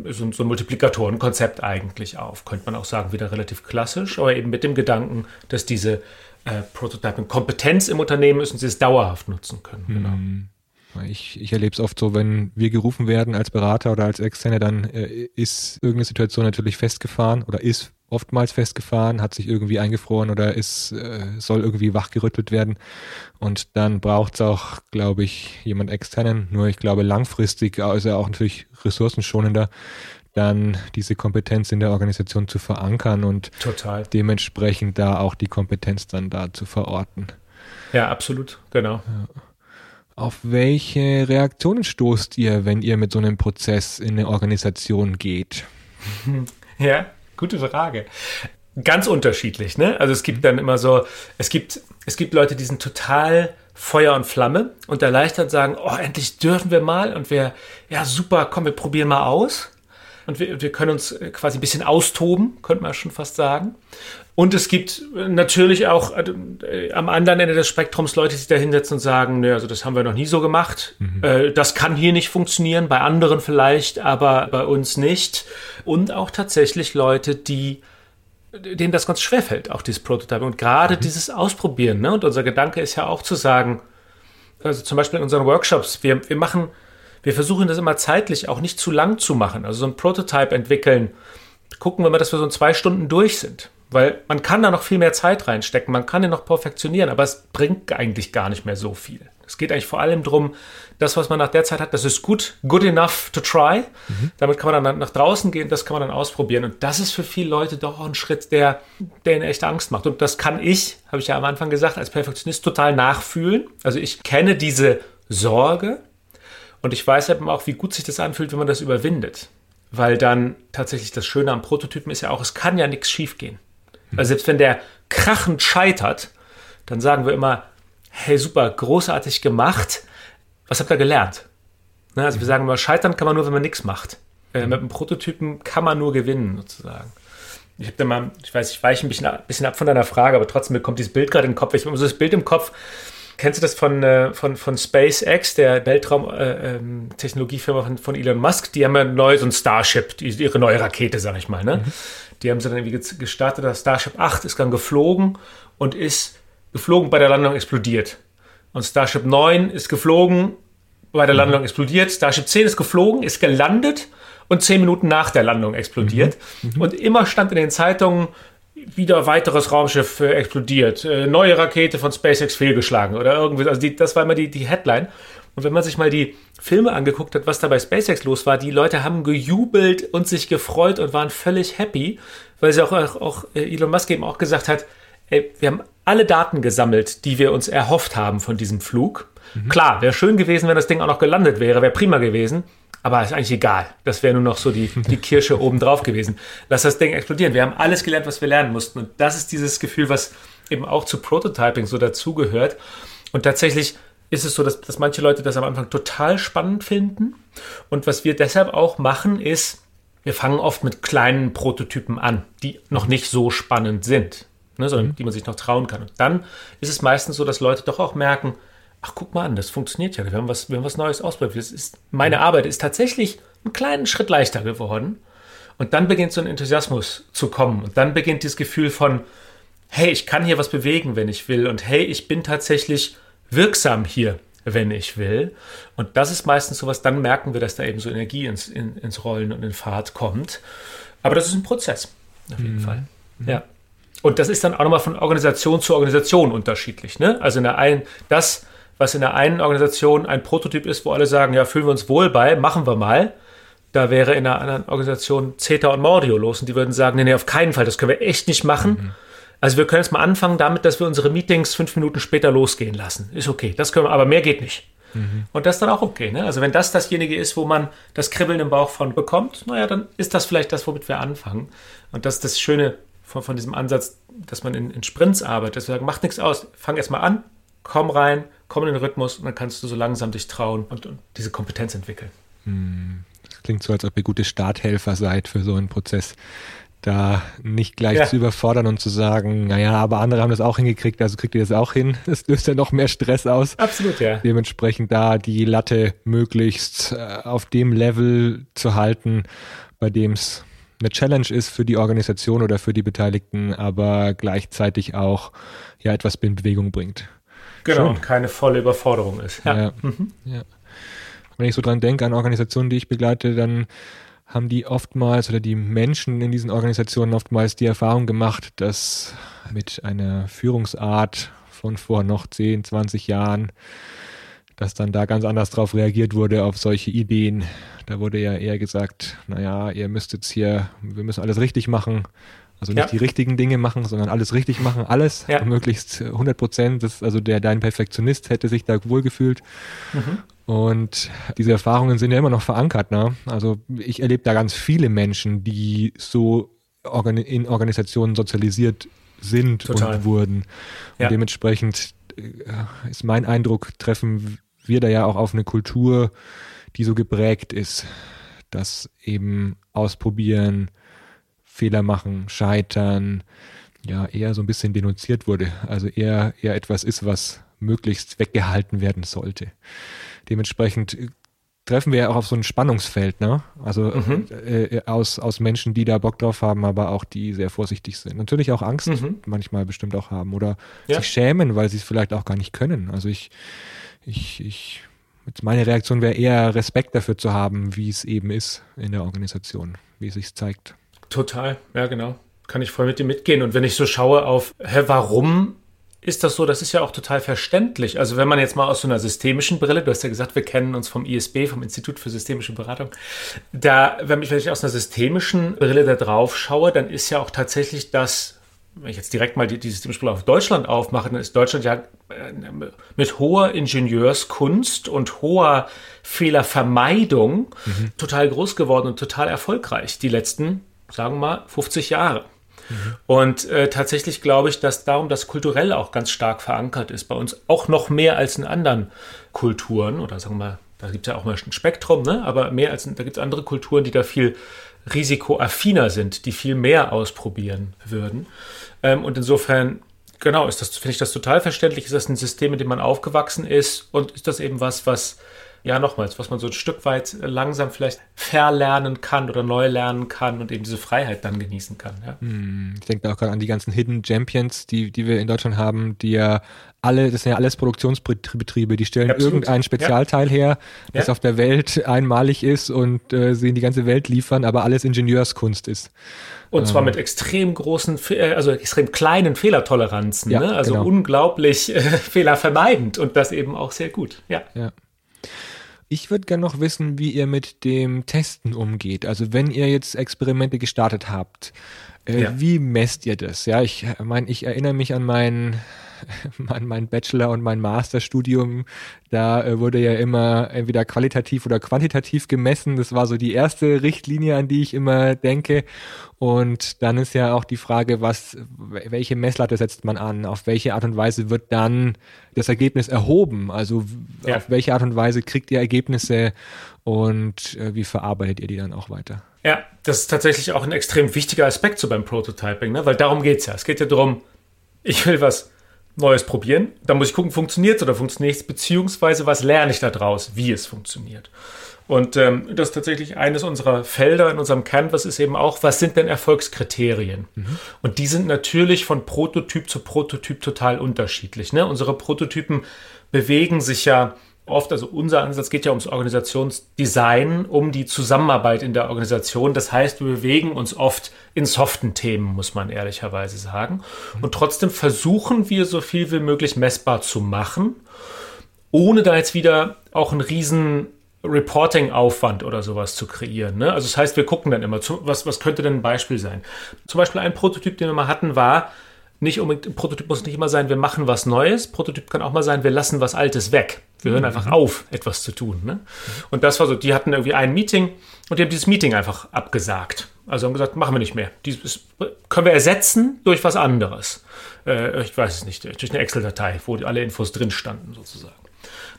so, so ein Multiplikatorenkonzept eigentlich auf. Könnte man auch sagen, wieder relativ klassisch, aber eben mit dem Gedanken, dass diese äh, Prototypen Kompetenz im Unternehmen ist und sie es dauerhaft nutzen können. Genau. Mhm. Ich, ich erlebe es oft so, wenn wir gerufen werden als Berater oder als Externe, dann äh, ist irgendeine Situation natürlich festgefahren oder ist oftmals festgefahren, hat sich irgendwie eingefroren oder ist, äh, soll irgendwie wachgerüttelt werden. Und dann braucht es auch, glaube ich, jemand externen. Nur ich glaube, langfristig ist er auch natürlich ressourcenschonender, dann diese Kompetenz in der Organisation zu verankern und Total. dementsprechend da auch die Kompetenz dann da zu verorten. Ja, absolut, genau. Ja. Auf welche Reaktionen stoßt ihr, wenn ihr mit so einem Prozess in eine Organisation geht? Ja, Gute Frage. Ganz unterschiedlich, ne? Also es gibt dann immer so, es gibt, es gibt Leute, die sind total Feuer und Flamme und erleichtert sagen, oh, endlich dürfen wir mal und wir, ja super, komm, wir probieren mal aus. Und wir, wir können uns quasi ein bisschen austoben, könnte man schon fast sagen. Und es gibt natürlich auch äh, am anderen Ende des Spektrums Leute, die sich da hinsetzen und sagen, ne, also das haben wir noch nie so gemacht. Mhm. Äh, das kann hier nicht funktionieren, bei anderen vielleicht, aber bei uns nicht. Und auch tatsächlich Leute, die denen das ganz schwer fällt, auch dieses Prototype. Und gerade mhm. dieses Ausprobieren. Ne? Und unser Gedanke ist ja auch zu sagen, also zum Beispiel in unseren Workshops, wir, wir machen, wir versuchen das immer zeitlich auch nicht zu lang zu machen. Also so ein Prototype entwickeln, gucken wir mal, dass wir so in zwei Stunden durch sind. Weil man kann da noch viel mehr Zeit reinstecken, man kann den noch perfektionieren, aber es bringt eigentlich gar nicht mehr so viel. Es geht eigentlich vor allem darum, das, was man nach der Zeit hat, das ist gut, good enough to try. Mhm. Damit kann man dann nach draußen gehen, das kann man dann ausprobieren. Und das ist für viele Leute doch auch ein Schritt, der, der ihnen echt Angst macht. Und das kann ich, habe ich ja am Anfang gesagt, als Perfektionist total nachfühlen. Also ich kenne diese Sorge und ich weiß eben auch, wie gut sich das anfühlt, wenn man das überwindet. Weil dann tatsächlich das Schöne am Prototypen ist ja auch, es kann ja nichts schiefgehen. Also selbst wenn der krachend scheitert, dann sagen wir immer, hey, super, großartig gemacht. Was habt ihr gelernt? Ne, also wir sagen immer, scheitern kann man nur, wenn man nichts macht. Äh, mit einem Prototypen kann man nur gewinnen, sozusagen. Ich habe da mal, ich weiß, ich weiche ein bisschen, ein bisschen ab von deiner Frage, aber trotzdem mir kommt dieses Bild gerade in den Kopf. Ich habe so das Bild im Kopf. Kennst du das von, äh, von, von SpaceX, der Weltraumtechnologiefirma äh, ähm, von, von Elon Musk? Die haben ja neu so ein Starship, die, ihre neue Rakete, sag ich mal. Ne? Mhm. Die haben sie dann irgendwie gestartet. Das Starship 8 ist dann geflogen und ist geflogen, bei der Landung explodiert. Und Starship 9 ist geflogen, bei der mhm. Landung explodiert. Starship 10 ist geflogen, ist gelandet und zehn Minuten nach der Landung explodiert. Mhm. Mhm. Und immer stand in den Zeitungen, wieder weiteres Raumschiff äh, explodiert, äh, neue Rakete von SpaceX fehlgeschlagen oder irgendwie. Also die, das war immer die, die Headline. Und wenn man sich mal die Filme angeguckt hat, was da bei SpaceX los war, die Leute haben gejubelt und sich gefreut und waren völlig happy, weil sie auch, auch, auch äh, Elon Musk eben auch gesagt hat, ey, wir haben alle Daten gesammelt, die wir uns erhofft haben von diesem Flug. Mhm. Klar, wäre schön gewesen, wenn das Ding auch noch gelandet wäre, wäre prima gewesen. Aber ist eigentlich egal. Das wäre nur noch so die, die Kirsche obendrauf gewesen. Lass das Ding explodieren. Wir haben alles gelernt, was wir lernen mussten. Und das ist dieses Gefühl, was eben auch zu Prototyping so dazugehört. Und tatsächlich ist es so, dass, dass manche Leute das am Anfang total spannend finden. Und was wir deshalb auch machen, ist, wir fangen oft mit kleinen Prototypen an, die noch nicht so spannend sind, ne, sondern mhm. die man sich noch trauen kann. Und dann ist es meistens so, dass Leute doch auch merken, ach guck mal an, das funktioniert ja, wir haben was, wir haben was Neues ausprobiert. Das ist, meine mhm. Arbeit ist tatsächlich einen kleinen Schritt leichter geworden. Und dann beginnt so ein Enthusiasmus zu kommen. Und dann beginnt dieses Gefühl von, hey, ich kann hier was bewegen, wenn ich will. Und hey, ich bin tatsächlich wirksam hier, wenn ich will. Und das ist meistens so was, dann merken wir, dass da eben so Energie ins, in, ins Rollen und in Fahrt kommt. Aber das ist ein Prozess, auf jeden mhm. Fall. Mhm. Ja. Und das ist dann auch nochmal von Organisation zu Organisation unterschiedlich. Ne? Also in der einen, das, was in der einen Organisation ein Prototyp ist, wo alle sagen, ja, fühlen wir uns wohl bei, machen wir mal. Da wäre in einer anderen Organisation Zeta und Mordio los und die würden sagen, nee, nee, auf keinen Fall, das können wir echt nicht machen. Mhm. Also wir können jetzt mal anfangen damit, dass wir unsere Meetings fünf Minuten später losgehen lassen. Ist okay, das können wir, aber mehr geht nicht. Mhm. Und das ist dann auch okay. Ne? Also wenn das dasjenige ist, wo man das Kribbeln im Bauch von bekommt, naja, dann ist das vielleicht das, womit wir anfangen. Und das ist das Schöne von, von diesem Ansatz, dass man in, in Sprints arbeitet, dass wir sagen, macht nichts aus, fang erst mal an, komm rein, komm in den Rhythmus und dann kannst du so langsam dich trauen und, und diese Kompetenz entwickeln. Hm, das klingt so, als ob ihr gute Starthelfer seid für so einen Prozess da nicht gleich ja. zu überfordern und zu sagen, naja, aber andere haben das auch hingekriegt, also kriegt ihr das auch hin. Das löst ja noch mehr Stress aus. Absolut, ja. Dementsprechend da die Latte möglichst äh, auf dem Level zu halten, bei dem es eine Challenge ist für die Organisation oder für die Beteiligten, aber gleichzeitig auch ja etwas in Bewegung bringt. Genau, und keine volle Überforderung ist. Ja. Ja. Mhm. ja. Wenn ich so dran denke an Organisationen, die ich begleite, dann haben die oftmals oder die Menschen in diesen Organisationen oftmals die Erfahrung gemacht, dass mit einer Führungsart von vor noch 10, 20 Jahren, dass dann da ganz anders drauf reagiert wurde auf solche Ideen. Da wurde ja eher gesagt, naja, ihr müsst jetzt hier, wir müssen alles richtig machen. Also nicht ja. die richtigen Dinge machen, sondern alles richtig machen, alles, ja. möglichst 100 Prozent. Also der, dein Perfektionist hätte sich da wohlgefühlt. Mhm. Und diese Erfahrungen sind ja immer noch verankert. Ne? Also ich erlebe da ganz viele Menschen, die so in Organisationen sozialisiert sind Total. und wurden. Und ja. dementsprechend äh, ist mein Eindruck, treffen wir da ja auch auf eine Kultur, die so geprägt ist, dass eben ausprobieren, Fehler machen, scheitern, ja, eher so ein bisschen denunziert wurde. Also eher, eher etwas ist, was möglichst weggehalten werden sollte. Dementsprechend äh, treffen wir ja auch auf so ein Spannungsfeld, ne? Also mhm. äh, äh, aus, aus Menschen, die da Bock drauf haben, aber auch die sehr vorsichtig sind. Natürlich auch Angst mhm. manchmal bestimmt auch haben oder ja. sich schämen, weil sie es vielleicht auch gar nicht können. Also ich, ich, ich, meine Reaktion wäre eher Respekt dafür zu haben, wie es eben ist in der Organisation, wie es sich zeigt. Total, ja genau. Kann ich voll mit dir mitgehen. Und wenn ich so schaue auf, hä, warum ist das so, das ist ja auch total verständlich. Also wenn man jetzt mal aus so einer systemischen Brille, du hast ja gesagt, wir kennen uns vom ISB, vom Institut für systemische Beratung, da, wenn ich, wenn ich aus einer systemischen Brille da drauf schaue, dann ist ja auch tatsächlich das, wenn ich jetzt direkt mal die, die systemische Brille auf Deutschland aufmache, dann ist Deutschland ja äh, mit hoher Ingenieurskunst und hoher Fehlervermeidung mhm. total groß geworden und total erfolgreich die letzten, sagen wir mal, 50 Jahre. Und äh, tatsächlich glaube ich, dass darum das kulturell auch ganz stark verankert ist bei uns, auch noch mehr als in anderen Kulturen oder sagen wir mal, da gibt es ja auch mal ein Spektrum, ne? aber mehr als da gibt es andere Kulturen, die da viel risikoaffiner sind, die viel mehr ausprobieren würden. Ähm, und insofern genau, ist das, finde ich das total verständlich. Ist das ein System, in dem man aufgewachsen ist? Und ist das eben was, was ja, nochmals, was man so ein Stück weit langsam vielleicht verlernen kann oder neu lernen kann und eben diese Freiheit dann genießen kann. Ja. Hm, ich denke auch gerade an die ganzen Hidden Champions, die, die wir in Deutschland haben, die ja alle, das sind ja alles Produktionsbetriebe, die stellen Absolut. irgendein Spezialteil ja. her, das ja. auf der Welt einmalig ist und äh, sie in die ganze Welt liefern, aber alles Ingenieurskunst ist. Und zwar ähm. mit extrem großen, äh, also extrem kleinen Fehlertoleranzen, ja, ne? also genau. unglaublich äh, fehlervermeidend und das eben auch sehr gut. Ja. Ich würde gerne noch wissen, wie ihr mit dem Testen umgeht. Also wenn ihr jetzt Experimente gestartet habt, äh, ja. wie messt ihr das? Ja, ich äh, meine, ich erinnere mich an meinen mein, mein Bachelor- und mein Masterstudium, da äh, wurde ja immer entweder qualitativ oder quantitativ gemessen. Das war so die erste Richtlinie, an die ich immer denke. Und dann ist ja auch die Frage, was, welche Messlatte setzt man an? Auf welche Art und Weise wird dann das Ergebnis erhoben? Also ja. auf welche Art und Weise kriegt ihr Ergebnisse und äh, wie verarbeitet ihr die dann auch weiter? Ja, das ist tatsächlich auch ein extrem wichtiger Aspekt so beim Prototyping, ne? weil darum geht es ja. Es geht ja darum, ich will was Neues probieren. Da muss ich gucken, funktioniert es oder funktioniert es, beziehungsweise was lerne ich daraus, wie es funktioniert. Und ähm, das ist tatsächlich eines unserer Felder in unserem Canvas ist eben auch, was sind denn Erfolgskriterien? Mhm. Und die sind natürlich von Prototyp zu Prototyp total unterschiedlich. Ne? Unsere Prototypen bewegen sich ja oft, also unser Ansatz geht ja ums Organisationsdesign, um die Zusammenarbeit in der Organisation. Das heißt, wir bewegen uns oft in soften Themen, muss man ehrlicherweise sagen. Und trotzdem versuchen wir so viel wie möglich messbar zu machen, ohne da jetzt wieder auch einen riesen Reporting-Aufwand oder sowas zu kreieren. Ne? Also das heißt, wir gucken dann immer, was, was könnte denn ein Beispiel sein? Zum Beispiel ein Prototyp, den wir mal hatten, war, nicht unbedingt, Prototyp muss nicht immer sein, wir machen was Neues. Prototyp kann auch mal sein, wir lassen was Altes weg. Wir hören mhm. einfach auf, etwas zu tun. Ne? Und das war so, die hatten irgendwie ein Meeting und die haben dieses Meeting einfach abgesagt. Also haben gesagt, machen wir nicht mehr. Dies können wir ersetzen durch was anderes. Äh, ich weiß es nicht, durch eine Excel-Datei, wo alle Infos drin standen sozusagen.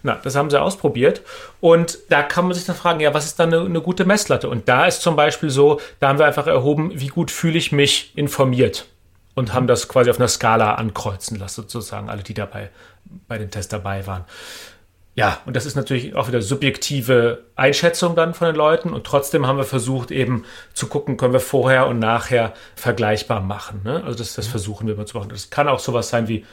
Na, das haben sie ausprobiert. Und da kann man sich dann fragen, ja, was ist dann eine, eine, gute Messlatte? Und da ist zum Beispiel so, da haben wir einfach erhoben, wie gut fühle ich mich informiert. Und haben das quasi auf einer Skala ankreuzen lassen, sozusagen, alle, die dabei bei dem Test dabei waren. Ja, und das ist natürlich auch wieder subjektive Einschätzung dann von den Leuten. Und trotzdem haben wir versucht, eben zu gucken, können wir vorher und nachher vergleichbar machen. Ne? Also das, das versuchen wir immer zu machen. Das kann auch sowas sein wie,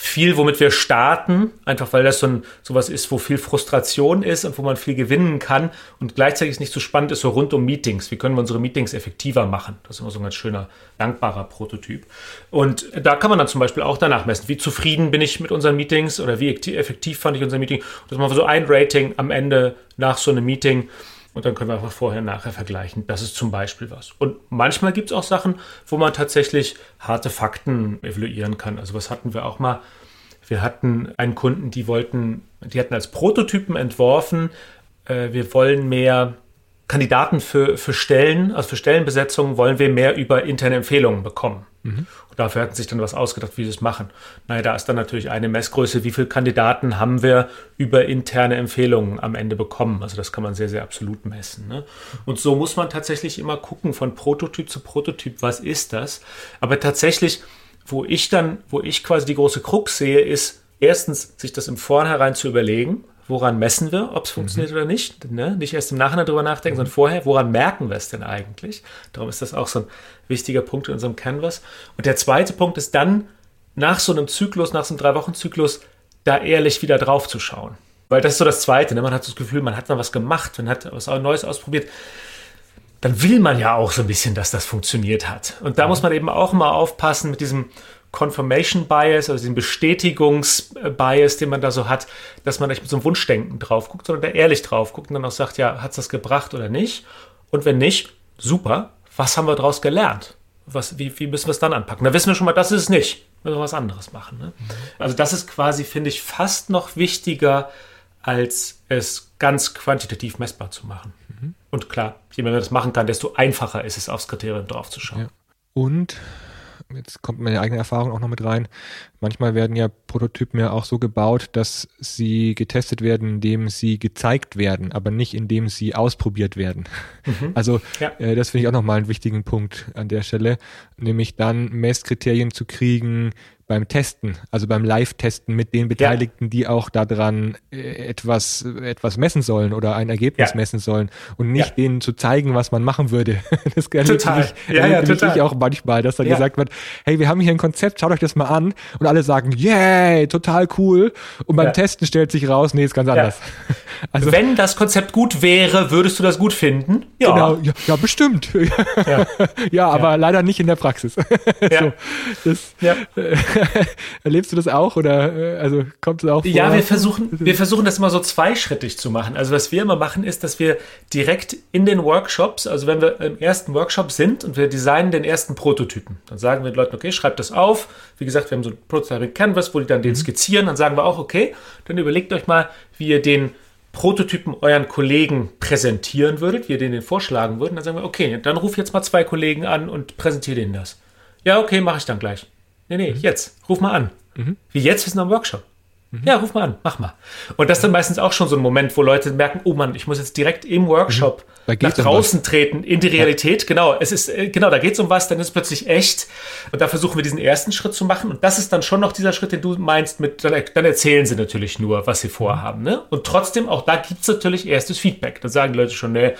viel, womit wir starten, einfach weil das so ein, sowas ist, wo viel Frustration ist und wo man viel gewinnen kann und gleichzeitig ist nicht so spannend ist, so rund um Meetings. Wie können wir unsere Meetings effektiver machen? Das ist immer so ein ganz schöner, dankbarer Prototyp. Und da kann man dann zum Beispiel auch danach messen, wie zufrieden bin ich mit unseren Meetings oder wie effektiv fand ich unser Meeting. Das machen wir so ein Rating am Ende nach so einem Meeting. Und dann können wir einfach vorher und nachher vergleichen. Das ist zum Beispiel was. Und manchmal gibt es auch Sachen, wo man tatsächlich harte Fakten evaluieren kann. Also was hatten wir auch mal? Wir hatten einen Kunden, die wollten, die hatten als Prototypen entworfen, äh, wir wollen mehr Kandidaten für, für Stellen, also für Stellenbesetzungen wollen wir mehr über interne Empfehlungen bekommen. Mhm. Und dafür hatten sich dann was ausgedacht, wie sie es machen. Naja, da ist dann natürlich eine Messgröße, wie viele Kandidaten haben wir über interne Empfehlungen am Ende bekommen. Also das kann man sehr, sehr absolut messen. Ne? Und so muss man tatsächlich immer gucken, von Prototyp zu Prototyp, was ist das? Aber tatsächlich, wo ich dann, wo ich quasi die große Krux sehe, ist, erstens, sich das im Vornherein zu überlegen, woran messen wir, ob es funktioniert mhm. oder nicht. Ne? Nicht erst im Nachhinein darüber nachdenken, mhm. sondern vorher, woran merken wir es denn eigentlich? Darum ist das auch so ein wichtiger Punkt in unserem Canvas. Und der zweite Punkt ist dann, nach so einem Zyklus, nach so einem Drei-Wochen-Zyklus, da ehrlich wieder drauf zu schauen. Weil das ist so das Zweite. Ne? Man hat so das Gefühl, man hat mal was gemacht, man hat was Neues ausprobiert. Dann will man ja auch so ein bisschen, dass das funktioniert hat. Und da mhm. muss man eben auch mal aufpassen mit diesem Confirmation Bias, also den Bestätigungsbias, den man da so hat, dass man nicht mit so einem Wunschdenken drauf guckt, sondern da ehrlich drauf guckt und dann auch sagt, ja, hat es das gebracht oder nicht? Und wenn nicht, super, was haben wir daraus gelernt? Was, wie, wie müssen wir es dann anpacken? Da wissen wir schon mal, das ist es nicht. Müssen wir was anderes machen. Ne? Mhm. Also das ist quasi, finde ich, fast noch wichtiger, als es ganz quantitativ messbar zu machen. Mhm. Und klar, je mehr man das machen kann, desto einfacher ist es, aufs Kriterium draufzuschauen. Ja. Und jetzt kommt meine eigene Erfahrung auch noch mit rein. Manchmal werden ja Prototypen ja auch so gebaut, dass sie getestet werden, indem sie gezeigt werden, aber nicht indem sie ausprobiert werden. Mhm. Also ja. äh, das finde ich auch nochmal einen wichtigen Punkt an der Stelle, nämlich dann Messkriterien zu kriegen, beim Testen, also beim Live-Testen mit den Beteiligten, ja. die auch daran äh, etwas, etwas messen sollen oder ein Ergebnis ja. messen sollen und nicht ja. denen zu zeigen, was man machen würde. Das total. Ich, ja, ja, total. ich auch manchmal, dass dann gesagt wird, hey, wir haben hier ein Konzept, schaut euch das mal an und alle sagen, yay, total cool und beim Testen stellt sich raus, nee, ist ganz anders. Also, Wenn das Konzept gut wäre, würdest du das gut finden? Ja. Genau, ja, bestimmt. Ja, aber leider nicht in der Praxis. so, das, ja. Erlebst du das auch oder äh, also kommt es auch vor? Ja, wir versuchen, wir versuchen das immer so zweischrittig zu machen. Also was wir immer machen, ist, dass wir direkt in den Workshops, also wenn wir im ersten Workshop sind und wir designen den ersten Prototypen, dann sagen wir den Leuten, okay, schreibt das auf. Wie gesagt, wir haben so ein Prototyping Canvas, wo die dann den mhm. skizzieren. Dann sagen wir auch, okay, dann überlegt euch mal, wie ihr den Prototypen euren Kollegen präsentieren würdet, wie ihr den vorschlagen würdet. Dann sagen wir, okay, dann ruf jetzt mal zwei Kollegen an und präsentiere denen das. Ja, okay, mache ich dann gleich. Nee, nee, mhm. jetzt. Ruf mal an. Mhm. Wie jetzt? Wir sind am Workshop. Mhm. Ja, ruf mal an, mach mal. Und das ist dann meistens auch schon so ein Moment, wo Leute merken, oh Mann, ich muss jetzt direkt im Workshop mhm. nach draußen treten, in die Realität. Ja. Genau, es ist, äh, genau, da geht es um was, dann ist es plötzlich echt. Und da versuchen wir diesen ersten Schritt zu machen. Und das ist dann schon noch dieser Schritt, den du meinst, mit, dann, dann erzählen sie natürlich nur, was sie vorhaben. Ne? Und trotzdem, auch da gibt es natürlich erstes Feedback. Dann sagen die Leute schon, ne,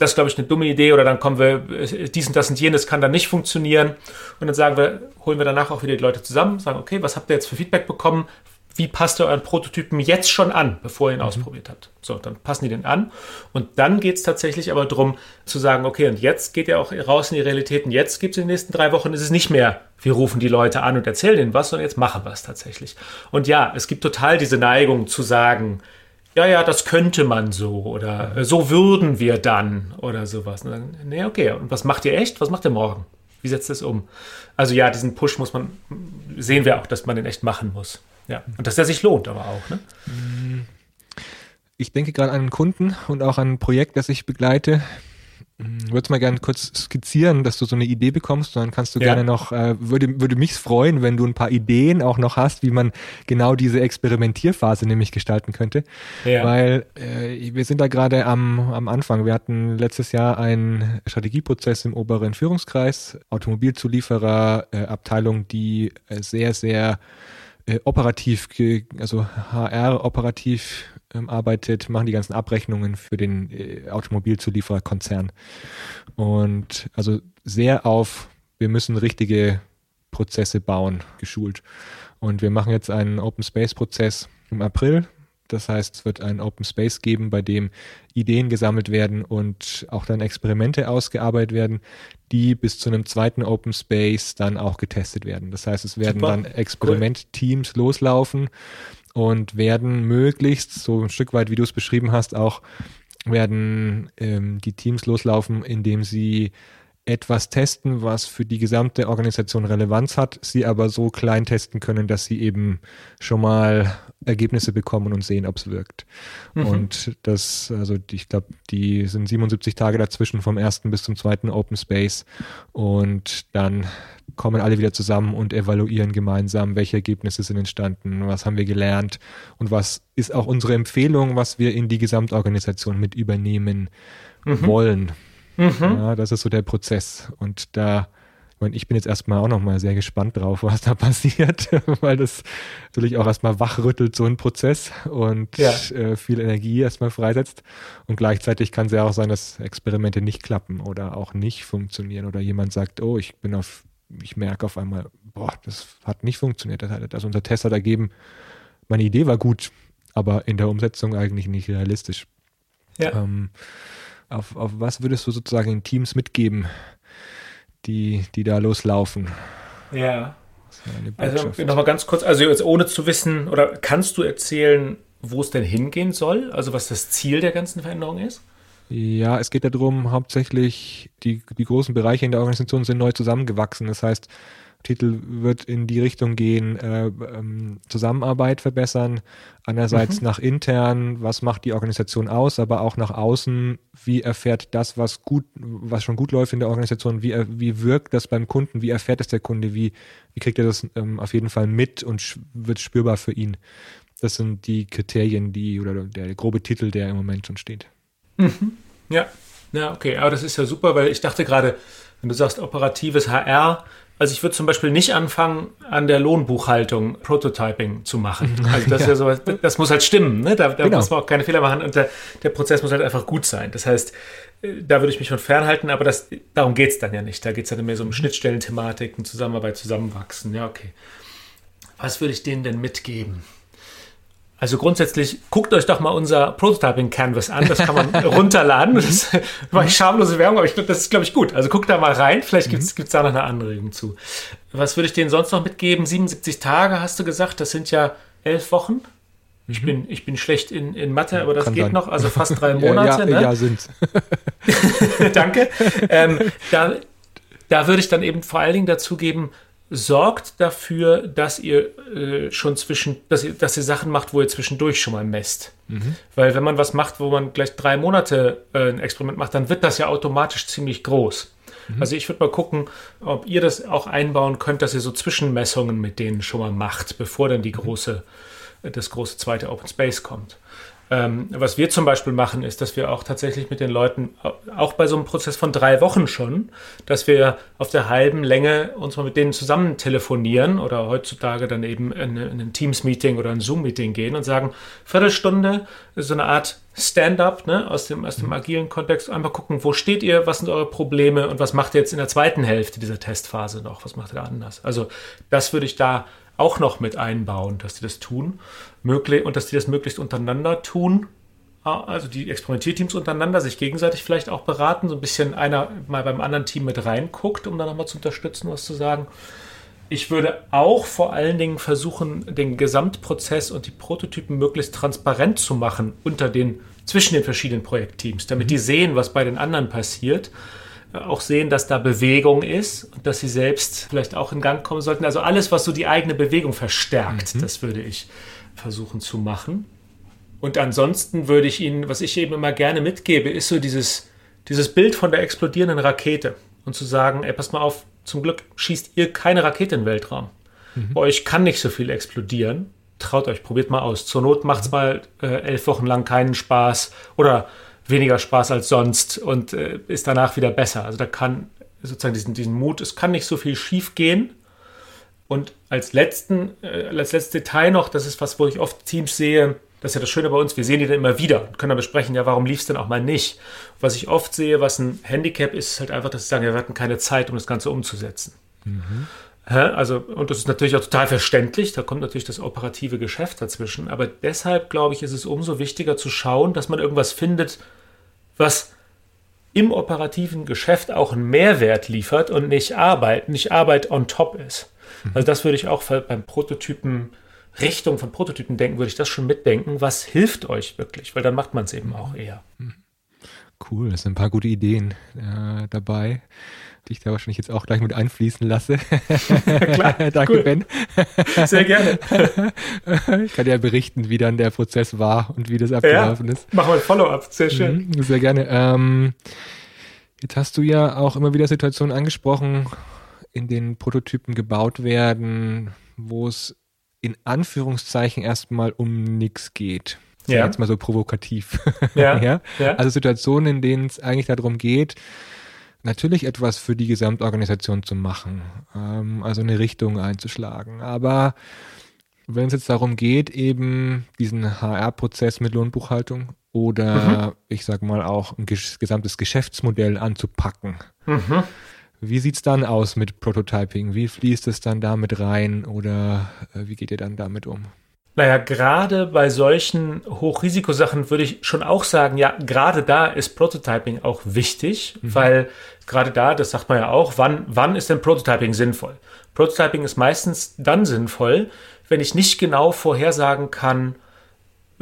das ist, glaube ich, eine dumme Idee oder dann kommen wir, dies und das und jenes kann dann nicht funktionieren. Und dann sagen wir, holen wir danach auch wieder die Leute zusammen, sagen, okay, was habt ihr jetzt für Feedback bekommen? Wie passt ihr euren Prototypen jetzt schon an, bevor ihr ihn mhm. ausprobiert habt? So, dann passen die den an. Und dann geht es tatsächlich aber darum zu sagen, okay, und jetzt geht ihr auch raus in die Realität und jetzt gibt es in den nächsten drei Wochen, ist es nicht mehr, wir rufen die Leute an und erzählen denen was, sondern jetzt machen wir es tatsächlich. Und ja, es gibt total diese Neigung zu sagen, ja, ja, das könnte man so oder äh, so würden wir dann oder sowas. Und dann, nee, okay, und was macht ihr echt? Was macht ihr morgen? Wie setzt es um? Also ja, diesen Push muss man, sehen wir auch, dass man den echt machen muss. Ja, und dass der sich lohnt aber auch. Ne? Ich denke gerade an einen Kunden und auch an ein Projekt, das ich begleite, würde es mal gerne kurz skizzieren, dass du so eine Idee bekommst. Dann kannst du ja. gerne noch, äh, würde, würde mich freuen, wenn du ein paar Ideen auch noch hast, wie man genau diese Experimentierphase nämlich gestalten könnte. Ja. Weil äh, wir sind da gerade am, am Anfang. Wir hatten letztes Jahr einen Strategieprozess im oberen Führungskreis, Automobilzulieferer, äh, Abteilung, die äh, sehr, sehr äh, operativ, also HR operativ arbeitet, machen die ganzen Abrechnungen für den äh, Automobilzuliefererkonzern. Und also sehr auf, wir müssen richtige Prozesse bauen, geschult. Und wir machen jetzt einen Open Space Prozess im April. Das heißt, es wird einen Open Space geben, bei dem Ideen gesammelt werden und auch dann Experimente ausgearbeitet werden, die bis zu einem zweiten Open Space dann auch getestet werden. Das heißt, es werden Super. dann Experimentteams cool. loslaufen und werden möglichst, so ein Stück weit, wie du es beschrieben hast, auch werden ähm, die Teams loslaufen, indem sie etwas testen, was für die gesamte Organisation Relevanz hat, sie aber so klein testen können, dass sie eben schon mal Ergebnisse bekommen und sehen, ob es wirkt. Mhm. Und das, also ich glaube, die sind 77 Tage dazwischen vom ersten bis zum zweiten Open Space und dann kommen alle wieder zusammen und evaluieren gemeinsam, welche Ergebnisse sind entstanden, was haben wir gelernt und was ist auch unsere Empfehlung, was wir in die Gesamtorganisation mit übernehmen mhm. wollen. Mhm. Ja, das ist so der Prozess. Und da, ich, meine, ich bin jetzt erstmal auch nochmal sehr gespannt drauf, was da passiert, weil das natürlich auch erstmal wachrüttelt, so ein Prozess und ja. äh, viel Energie erstmal freisetzt. Und gleichzeitig kann es ja auch sein, dass Experimente nicht klappen oder auch nicht funktionieren oder jemand sagt, oh, ich bin auf ich merke auf einmal, boah, das hat nicht funktioniert. Das hat, also unser Test hat ergeben, meine Idee war gut, aber in der Umsetzung eigentlich nicht realistisch. Ja. Ähm, auf, auf was würdest du sozusagen in Teams mitgeben, die, die da loslaufen? Ja. Also nochmal ganz kurz, also jetzt ohne zu wissen, oder kannst du erzählen, wo es denn hingehen soll? Also was das Ziel der ganzen Veränderung ist? Ja, es geht darum, hauptsächlich die, die großen Bereiche in der Organisation sind neu zusammengewachsen. Das heißt, Titel wird in die Richtung gehen, äh, ähm, Zusammenarbeit verbessern, einerseits mhm. nach intern, was macht die Organisation aus, aber auch nach außen, wie erfährt das, was gut, was schon gut läuft in der Organisation, wie, wie wirkt das beim Kunden, wie erfährt es der Kunde, wie, wie kriegt er das ähm, auf jeden Fall mit und wird spürbar für ihn. Das sind die Kriterien, die oder der grobe Titel, der im Moment schon steht. Mhm. Ja, ja, okay. Aber das ist ja super, weil ich dachte gerade, wenn du sagst operatives HR, also ich würde zum Beispiel nicht anfangen, an der Lohnbuchhaltung Prototyping zu machen. Also das, ja. ja so, das muss halt stimmen. Ne? Da, da genau. muss man auch keine Fehler machen und der, der, Prozess muss halt einfach gut sein. Das heißt, äh, da würde ich mich von fernhalten, aber das, darum geht es dann ja nicht. Da geht es dann mehr so um Schnittstellenthematiken, Zusammenarbeit, Zusammenwachsen. Ja, okay. Was würde ich denen denn mitgeben? Also grundsätzlich guckt euch doch mal unser Prototyping Canvas an. Das kann man runterladen. Das war ich schamlose Werbung, aber ich glaube, das ist, glaube ich, gut. Also guckt da mal rein. Vielleicht gibt es mhm. da noch eine Anregung zu. Was würde ich denen sonst noch mitgeben? 77 Tage hast du gesagt. Das sind ja elf Wochen. Ich, mhm. bin, ich bin schlecht in, in Mathe, aber das Kann geht sein. noch. Also fast drei Monate. ja, ja, ne? ja sind Danke. Ähm, da, da würde ich dann eben vor allen Dingen dazu geben, sorgt dafür, dass ihr äh, schon zwischen, dass ihr, dass ihr Sachen macht, wo ihr zwischendurch schon mal messt. Mhm. Weil wenn man was macht, wo man gleich drei Monate äh, ein Experiment macht, dann wird das ja automatisch ziemlich groß. Mhm. Also ich würde mal gucken, ob ihr das auch einbauen könnt, dass ihr so Zwischenmessungen mit denen schon mal macht, bevor dann die große, das große zweite Open Space kommt. Ähm, was wir zum Beispiel machen, ist, dass wir auch tatsächlich mit den Leuten, auch bei so einem Prozess von drei Wochen schon, dass wir auf der halben Länge uns mal mit denen zusammen telefonieren oder heutzutage dann eben in, in ein Teams-Meeting oder ein Zoom-Meeting gehen und sagen, Viertelstunde, so eine Art Stand-up ne, aus, dem, aus dem agilen Kontext, einmal gucken, wo steht ihr, was sind eure Probleme und was macht ihr jetzt in der zweiten Hälfte dieser Testphase noch, was macht ihr da anders? Also das würde ich da auch noch mit einbauen, dass die das tun möglich und dass die das möglichst untereinander tun. Also die Experimentierteams untereinander sich gegenseitig vielleicht auch beraten, so ein bisschen einer mal beim anderen Team mit reinguckt, um da nochmal zu unterstützen, was zu sagen. Ich würde auch vor allen Dingen versuchen, den Gesamtprozess und die Prototypen möglichst transparent zu machen unter den, zwischen den verschiedenen Projektteams, damit mhm. die sehen, was bei den anderen passiert auch sehen, dass da Bewegung ist und dass sie selbst vielleicht auch in Gang kommen sollten. Also alles, was so die eigene Bewegung verstärkt, mhm. das würde ich versuchen zu machen. Und ansonsten würde ich Ihnen, was ich eben immer gerne mitgebe, ist so dieses, dieses Bild von der explodierenden Rakete und zu sagen, ey, passt mal auf, zum Glück schießt ihr keine Rakete in den Weltraum. Mhm. Bei euch kann nicht so viel explodieren. Traut euch, probiert mal aus. Zur Not macht es mal äh, elf Wochen lang keinen Spaß oder weniger Spaß als sonst und äh, ist danach wieder besser. Also da kann sozusagen diesen, diesen Mut, es kann nicht so viel schief gehen. Und als letzten, äh, als letztes Detail noch, das ist was, wo ich oft Teams sehe, das ist ja das Schöne bei uns, wir sehen die dann immer wieder und können dann besprechen, ja, warum lief es denn auch mal nicht? Was ich oft sehe, was ein Handicap ist, ist halt einfach, dass sie sagen, ja, wir hatten keine Zeit, um das Ganze umzusetzen. Mhm. Also, und das ist natürlich auch total verständlich, da kommt natürlich das operative Geschäft dazwischen, aber deshalb, glaube ich, ist es umso wichtiger zu schauen, dass man irgendwas findet, was im operativen Geschäft auch einen Mehrwert liefert und nicht Arbeit, nicht Arbeit on top ist. Mhm. Also das würde ich auch beim Prototypen, Richtung von Prototypen denken, würde ich das schon mitdenken. Was hilft euch wirklich? Weil dann macht man es eben auch eher. Mhm. Cool, es sind ein paar gute Ideen äh, dabei, die ich da wahrscheinlich jetzt auch gleich mit einfließen lasse. Klar, Danke, cool. Ben. Sehr gerne. ich kann ja berichten, wie dann der Prozess war und wie das abgelaufen ja, ist. Machen wir ein Follow-up, sehr schön. Mhm, sehr gerne. Ähm, jetzt hast du ja auch immer wieder Situationen angesprochen, in denen Prototypen gebaut werden, wo es in Anführungszeichen erstmal um nichts geht. Ja. Jetzt mal so provokativ. Ja. ja? ja. Also Situationen, in denen es eigentlich darum geht, natürlich etwas für die Gesamtorganisation zu machen, ähm, also eine Richtung einzuschlagen. Aber wenn es jetzt darum geht, eben diesen HR-Prozess mit Lohnbuchhaltung oder mhm. ich sag mal auch ein gesamtes Geschäftsmodell anzupacken, mhm. wie sieht es dann aus mit Prototyping? Wie fließt es dann damit rein oder äh, wie geht ihr dann damit um? Naja, gerade bei solchen Hochrisikosachen würde ich schon auch sagen, ja, gerade da ist Prototyping auch wichtig, mhm. weil gerade da, das sagt man ja auch, wann, wann ist denn Prototyping sinnvoll? Prototyping ist meistens dann sinnvoll, wenn ich nicht genau vorhersagen kann,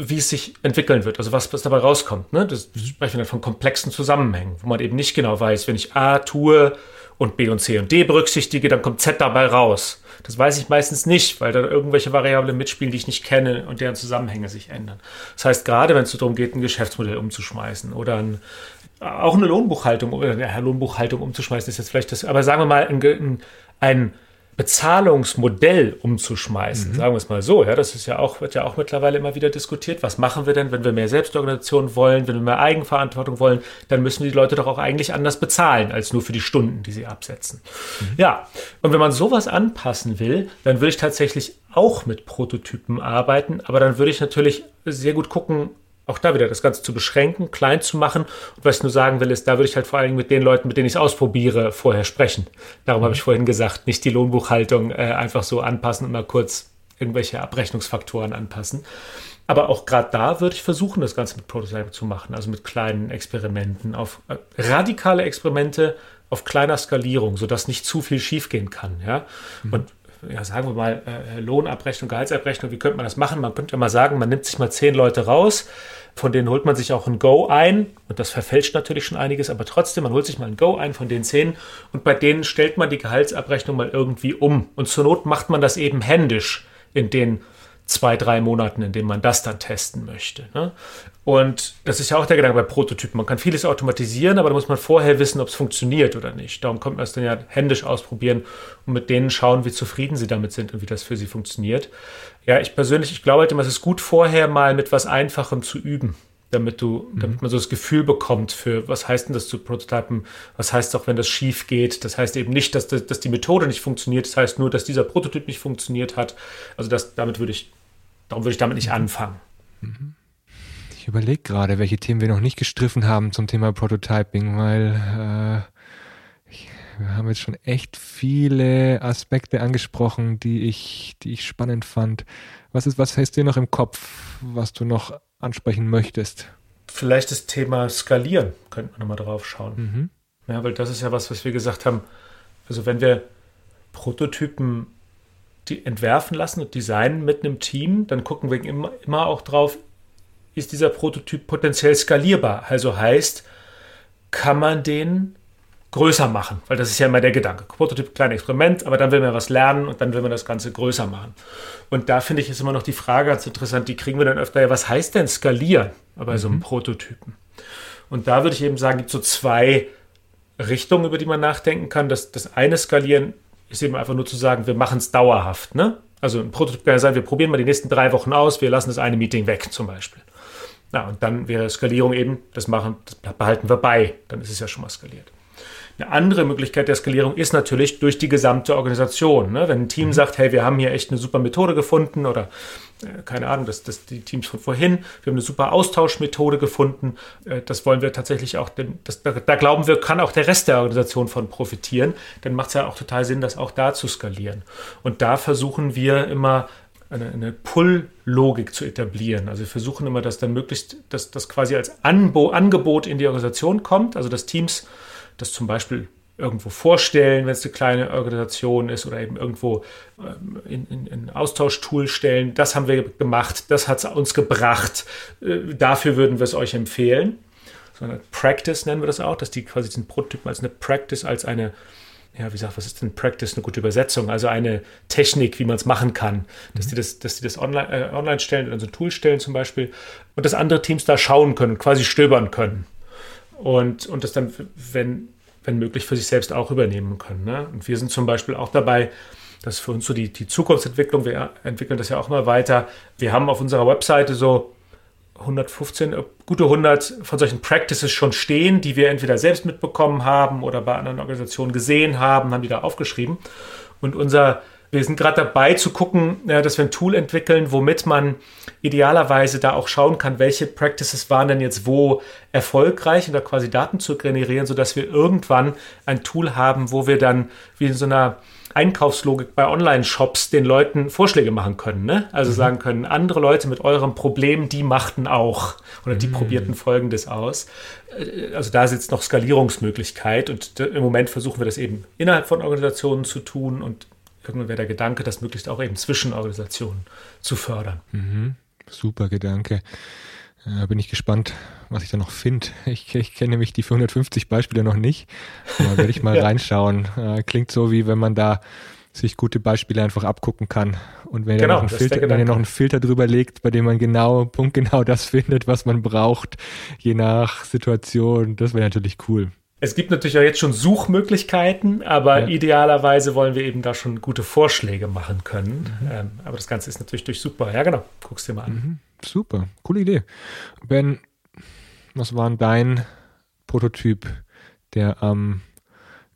wie es sich entwickeln wird, also was, was dabei rauskommt. Ne? Das sprechen wir von komplexen Zusammenhängen, wo man eben nicht genau weiß, wenn ich A tue und B und C und D berücksichtige, dann kommt Z dabei raus. Das weiß ich meistens nicht, weil da irgendwelche Variablen mitspielen, die ich nicht kenne und deren Zusammenhänge sich ändern. Das heißt, gerade wenn es darum geht, ein Geschäftsmodell umzuschmeißen oder ein, auch eine Lohnbuchhaltung oder eine Lohnbuchhaltung umzuschmeißen, ist jetzt vielleicht das, aber sagen wir mal, ein, ein Bezahlungsmodell umzuschmeißen. Mhm. Sagen wir es mal so. Ja, das ist ja auch, wird ja auch mittlerweile immer wieder diskutiert. Was machen wir denn, wenn wir mehr Selbstorganisation wollen, wenn wir mehr Eigenverantwortung wollen? Dann müssen die Leute doch auch eigentlich anders bezahlen, als nur für die Stunden, die sie absetzen. Mhm. Ja, und wenn man sowas anpassen will, dann würde ich tatsächlich auch mit Prototypen arbeiten, aber dann würde ich natürlich sehr gut gucken, auch da wieder das Ganze zu beschränken, klein zu machen. Und was ich nur sagen will, ist, da würde ich halt vor allem mit den Leuten, mit denen ich es ausprobiere, vorher sprechen. Darum mhm. habe ich vorhin gesagt, nicht die Lohnbuchhaltung äh, einfach so anpassen und mal kurz irgendwelche Abrechnungsfaktoren anpassen. Aber auch gerade da würde ich versuchen, das Ganze mit Prototypen zu machen, also mit kleinen Experimenten, auf äh, radikale Experimente auf kleiner Skalierung, sodass nicht zu viel schiefgehen kann. Ja? Mhm. Und ja, sagen wir mal, äh, Lohnabrechnung, Gehaltsabrechnung, wie könnte man das machen? Man könnte ja mal sagen, man nimmt sich mal zehn Leute raus, von denen holt man sich auch ein Go ein und das verfälscht natürlich schon einiges, aber trotzdem, man holt sich mal ein Go ein von den zehn und bei denen stellt man die Gehaltsabrechnung mal irgendwie um und zur Not macht man das eben händisch in den zwei, drei Monaten, in denen man das dann testen möchte. Ne? Und das ist ja auch der Gedanke bei Prototypen. Man kann vieles automatisieren, aber da muss man vorher wissen, ob es funktioniert oder nicht. Darum kommt man es dann ja händisch ausprobieren und mit denen schauen, wie zufrieden sie damit sind und wie das für sie funktioniert. Ja, ich persönlich, ich glaube halt immer, es ist gut, vorher mal mit was Einfachem zu üben damit du, mhm. damit man so das Gefühl bekommt für, was heißt denn das zu Prototypen, was heißt auch, wenn das schief geht. Das heißt eben nicht, dass, das, dass die Methode nicht funktioniert, das heißt nur, dass dieser Prototyp nicht funktioniert hat. Also das, damit würde ich Darum würde ich damit nicht mhm. anfangen. Mhm. Ich überlege gerade, welche Themen wir noch nicht gestriffen haben zum Thema Prototyping, weil äh, ich, wir haben jetzt schon echt viele Aspekte angesprochen, die ich, die ich spannend fand. Was ist, was heißt dir noch im Kopf, was du noch ansprechen möchtest? Vielleicht das Thema Skalieren, könnte man nochmal drauf schauen. Mhm. Ja, weil das ist ja was, was wir gesagt haben. Also wenn wir Prototypen entwerfen lassen und designen mit einem Team, dann gucken wir immer, immer auch drauf, ist dieser Prototyp potenziell skalierbar? Also heißt, kann man den größer machen? Weil das ist ja immer der Gedanke. Prototyp, kleines Experiment, aber dann will man was lernen und dann will man das Ganze größer machen. Und da finde ich ist immer noch die Frage ganz interessant, die kriegen wir dann öfter, ja, was heißt denn skalieren bei mhm. so einem Prototypen? Und da würde ich eben sagen, gibt es so zwei Richtungen, über die man nachdenken kann. Das, das eine Skalieren ist eben einfach nur zu sagen, wir machen es dauerhaft. Ne? Also ein Prototyp kann ja sein, wir probieren mal die nächsten drei Wochen aus, wir lassen das eine Meeting weg zum Beispiel. Na, und dann wäre Skalierung eben, das machen, das behalten wir bei, dann ist es ja schon mal skaliert. Eine andere Möglichkeit der Skalierung ist natürlich durch die gesamte Organisation. Ne? Wenn ein Team mhm. sagt, hey, wir haben hier echt eine super Methode gefunden oder äh, keine Ahnung, das, das die Teams von vorhin, wir haben eine super Austauschmethode gefunden, äh, das wollen wir tatsächlich auch, denn das, da, da, glauben wir, kann auch der Rest der Organisation von profitieren, dann macht es ja auch total Sinn, das auch da zu skalieren. Und da versuchen wir immer eine, eine Pull-Logik zu etablieren. Also wir versuchen immer, dass dann möglichst, dass das quasi als Anbo Angebot in die Organisation kommt, also dass Teams das zum Beispiel irgendwo vorstellen, wenn es eine kleine Organisation ist oder eben irgendwo ähm, in, in, in Austauschtool stellen. Das haben wir gemacht, das hat es uns gebracht. Äh, dafür würden wir es euch empfehlen. So eine Practice nennen wir das auch, dass die quasi diesen Prototypen als eine Practice, als eine, ja, wie gesagt, was ist denn Practice? Eine gute Übersetzung, also eine Technik, wie man es machen kann. Dass die das, dass die das online, äh, online stellen oder so ein Tool stellen zum Beispiel und dass andere Teams da schauen können, quasi stöbern können. Und, und das dann, wenn wenn möglich, für sich selbst auch übernehmen können. Ne? Und wir sind zum Beispiel auch dabei, das ist für uns so die, die Zukunftsentwicklung, wir entwickeln das ja auch immer weiter. Wir haben auf unserer Webseite so 115, äh, gute 100 von solchen Practices schon stehen, die wir entweder selbst mitbekommen haben oder bei anderen Organisationen gesehen haben, haben die da aufgeschrieben. Und unser wir sind gerade dabei zu gucken, ja, dass wir ein Tool entwickeln, womit man idealerweise da auch schauen kann, welche Practices waren denn jetzt wo erfolgreich und da quasi Daten zu generieren, sodass wir irgendwann ein Tool haben, wo wir dann wie in so einer Einkaufslogik bei Online-Shops den Leuten Vorschläge machen können. Ne? Also mhm. sagen können, andere Leute mit eurem Problem, die machten auch oder die mhm. probierten Folgendes aus. Äh, also da sitzt noch Skalierungsmöglichkeit und im Moment versuchen wir das eben innerhalb von Organisationen zu tun und irgendwann wäre der Gedanke, das möglichst auch eben zwischen Organisationen zu fördern. Mhm. Super Gedanke. Äh, bin ich gespannt, was ich da noch finde. Ich, ich kenne nämlich die 450 Beispiele noch nicht. Da werde ich mal ja. reinschauen. Äh, klingt so, wie wenn man da sich gute Beispiele einfach abgucken kann. Und wenn, genau, ihr, noch einen Filter, wenn ihr noch einen Filter drüber legt, bei dem man genau, punktgenau das findet, was man braucht, je nach Situation, das wäre natürlich cool. Es gibt natürlich auch jetzt schon Suchmöglichkeiten, aber ja. idealerweise wollen wir eben da schon gute Vorschläge machen können. Mhm. Ähm, aber das Ganze ist natürlich durch super. Ja, genau. Guck's dir mal an. Mhm. Super, coole Idee. Ben, was war dein Prototyp, der am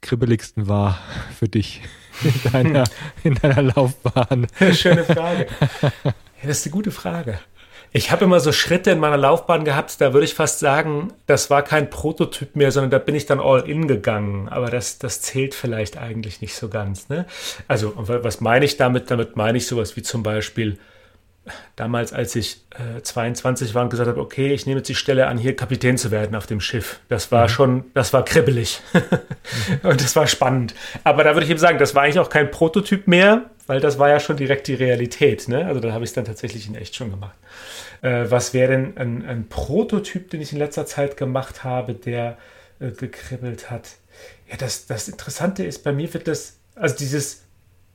kribbeligsten war für dich in deiner, in deiner Laufbahn? Schöne Frage. Ja, das ist eine gute Frage. Ich habe immer so Schritte in meiner Laufbahn gehabt, da würde ich fast sagen, das war kein Prototyp mehr, sondern da bin ich dann all in gegangen. Aber das, das zählt vielleicht eigentlich nicht so ganz. Ne? Also, was meine ich damit? Damit meine ich sowas wie zum Beispiel, damals, als ich äh, 22 war und gesagt habe, okay, ich nehme jetzt die Stelle an, hier Kapitän zu werden auf dem Schiff. Das war mhm. schon, das war kribbelig. und das war spannend. Aber da würde ich eben sagen, das war eigentlich auch kein Prototyp mehr, weil das war ja schon direkt die Realität. Ne? Also da habe ich es dann tatsächlich in echt schon gemacht. Äh, was wäre denn ein, ein, Prototyp, den ich in letzter Zeit gemacht habe, der äh, gekribbelt hat? Ja, das, das Interessante ist, bei mir wird das, also dieses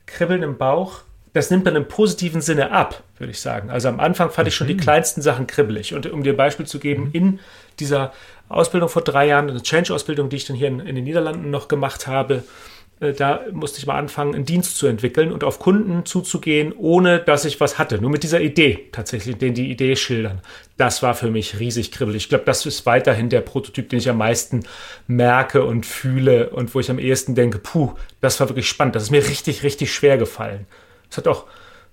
Kribbeln im Bauch, das nimmt dann im positiven Sinne ab, würde ich sagen. Also am Anfang fand ich schon die mhm. kleinsten Sachen kribbelig. Und um dir ein Beispiel zu geben, mhm. in dieser Ausbildung vor drei Jahren, eine Change-Ausbildung, die ich dann hier in, in den Niederlanden noch gemacht habe, da musste ich mal anfangen, einen Dienst zu entwickeln und auf Kunden zuzugehen, ohne dass ich was hatte. Nur mit dieser Idee tatsächlich, den die Idee schildern. Das war für mich riesig kribbelig. Ich glaube, das ist weiterhin der Prototyp, den ich am meisten merke und fühle und wo ich am ehesten denke, puh, das war wirklich spannend. Das ist mir richtig, richtig schwer gefallen. Es hat auch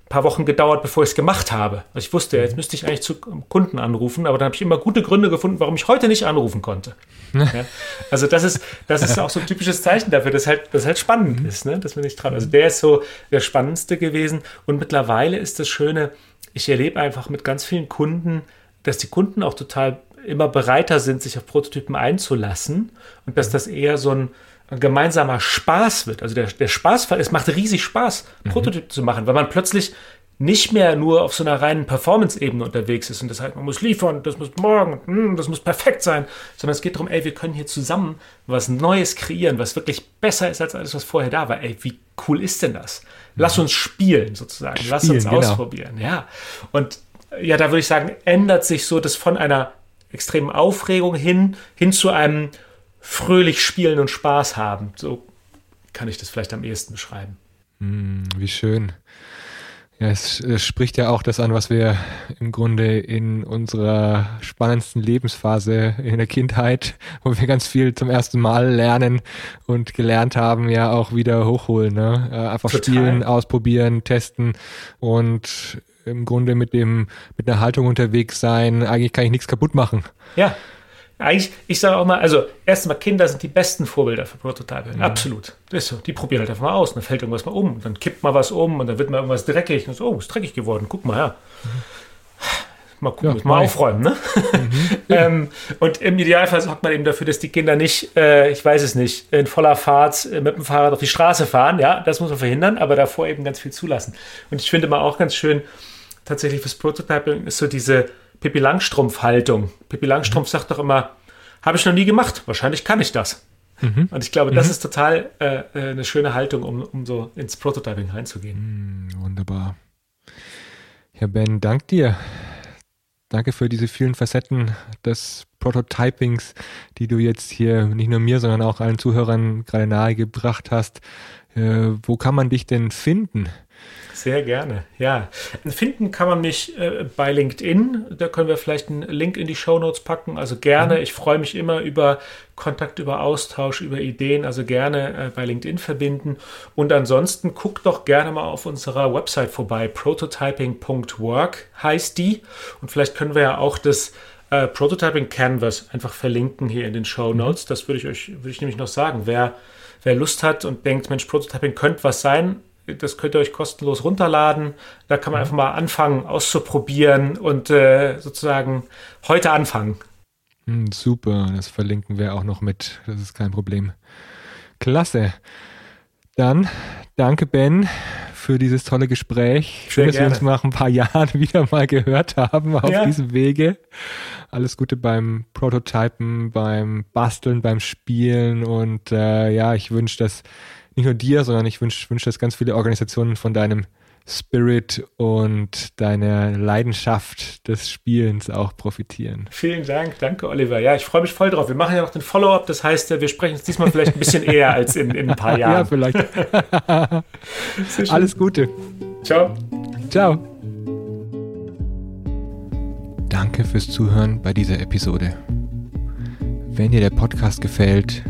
paar Wochen gedauert, bevor ich es gemacht habe. Also ich wusste, jetzt müsste ich eigentlich zu Kunden anrufen, aber dann habe ich immer gute Gründe gefunden, warum ich heute nicht anrufen konnte. ja? Also das ist, das ist auch so ein typisches Zeichen dafür, dass halt, das halt spannend mhm. ist, ne? dass wir nicht dran. Also der ist so der spannendste gewesen. Und mittlerweile ist das Schöne, ich erlebe einfach mit ganz vielen Kunden, dass die Kunden auch total immer bereiter sind, sich auf Prototypen einzulassen und dass das eher so ein ein gemeinsamer Spaß wird. Also der, der Spaßfall, es macht riesig Spaß, mhm. Prototypen zu machen, weil man plötzlich nicht mehr nur auf so einer reinen Performance-Ebene unterwegs ist und das heißt, man muss liefern, das muss morgen, hm, das muss perfekt sein, sondern es geht darum, ey, wir können hier zusammen was Neues kreieren, was wirklich besser ist als alles, was vorher da war. Ey, wie cool ist denn das? Lass mhm. uns spielen sozusagen, lass uns genau. ausprobieren, ja. Und ja, da würde ich sagen, ändert sich so das von einer extremen Aufregung hin, hin zu einem fröhlich spielen und Spaß haben. So kann ich das vielleicht am ehesten beschreiben. Mm, wie schön. Ja, es, es, spricht ja auch das an, was wir im Grunde in unserer spannendsten Lebensphase in der Kindheit, wo wir ganz viel zum ersten Mal lernen und gelernt haben, ja auch wieder hochholen. Ne? Äh, einfach Total. spielen, ausprobieren, testen und im Grunde mit dem mit einer Haltung unterwegs sein. Eigentlich kann ich nichts kaputt machen. Ja, eigentlich, ich sage auch mal, also erstmal Kinder sind die besten Vorbilder für Prototyping. Mhm. Absolut. Das ist so. Die probieren halt einfach mal aus. Dann fällt irgendwas mal um. Dann kippt mal was um und dann wird mal irgendwas dreckig. Und so, oh, ist dreckig geworden. Guck mal her. Mhm. Mal gucken, ja, mal aufräumen, ne? Mhm. ähm, und im Idealfall sorgt man eben dafür, dass die Kinder nicht, äh, ich weiß es nicht, in voller Fahrt äh, mit dem Fahrrad auf die Straße fahren. Ja, das muss man verhindern, aber davor eben ganz viel zulassen. Und ich finde mal auch ganz schön, tatsächlich fürs Prototyping ist so diese Pippi Langstrumpf-Haltung. Pippi Langstrumpf sagt doch immer, habe ich noch nie gemacht, wahrscheinlich kann ich das. Mhm. Und ich glaube, das mhm. ist total äh, äh, eine schöne Haltung, um, um so ins Prototyping reinzugehen. Mhm, wunderbar. Ja, Ben, dank dir. Danke für diese vielen Facetten des Prototypings, die du jetzt hier nicht nur mir, sondern auch allen Zuhörern gerade nahegebracht hast. Äh, wo kann man dich denn finden? Sehr gerne, ja. Finden kann man mich äh, bei LinkedIn. Da können wir vielleicht einen Link in die Show Notes packen. Also gerne. Mhm. Ich freue mich immer über Kontakt, über Austausch, über Ideen. Also gerne äh, bei LinkedIn verbinden. Und ansonsten guckt doch gerne mal auf unserer Website vorbei. Prototyping.work heißt die. Und vielleicht können wir ja auch das äh, Prototyping Canvas einfach verlinken hier in den Show mhm. Notes. Das würde ich euch, würde ich nämlich noch sagen. Wer, wer Lust hat und denkt, Mensch, Prototyping könnte was sein, das könnt ihr euch kostenlos runterladen. Da kann man mhm. einfach mal anfangen, auszuprobieren und äh, sozusagen heute anfangen. Hm, super, das verlinken wir auch noch mit. Das ist kein Problem. Klasse. Dann danke, Ben, für dieses tolle Gespräch. Schön, dass wir uns nach ein paar Jahren wieder mal gehört haben auf ja. diesem Wege. Alles Gute beim Prototypen, beim Basteln, beim Spielen und äh, ja, ich wünsche, dass nicht nur dir, sondern ich wünsche, wünsch, dass ganz viele Organisationen von deinem Spirit und deiner Leidenschaft des Spielens auch profitieren. Vielen Dank, danke Oliver. Ja, ich freue mich voll drauf. Wir machen ja noch den Follow-up, das heißt, wir sprechen uns diesmal vielleicht ein bisschen eher als in, in ein paar Jahren. ja, vielleicht. Alles Gute. Ciao. Ciao. Danke fürs Zuhören bei dieser Episode. Wenn dir der Podcast gefällt,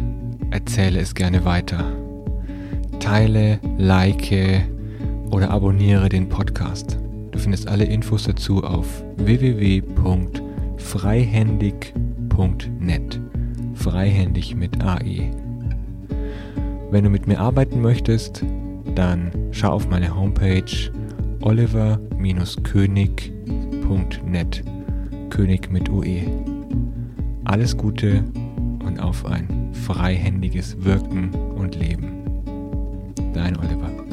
erzähle es gerne weiter teile, like oder abonniere den Podcast. Du findest alle Infos dazu auf www.freihändig.net. Freihändig mit AE. Wenn du mit mir arbeiten möchtest, dann schau auf meine Homepage oliver-könig.net. König mit UE. Alles Gute und auf ein freihändiges Wirken und Leben. Dein Oliver.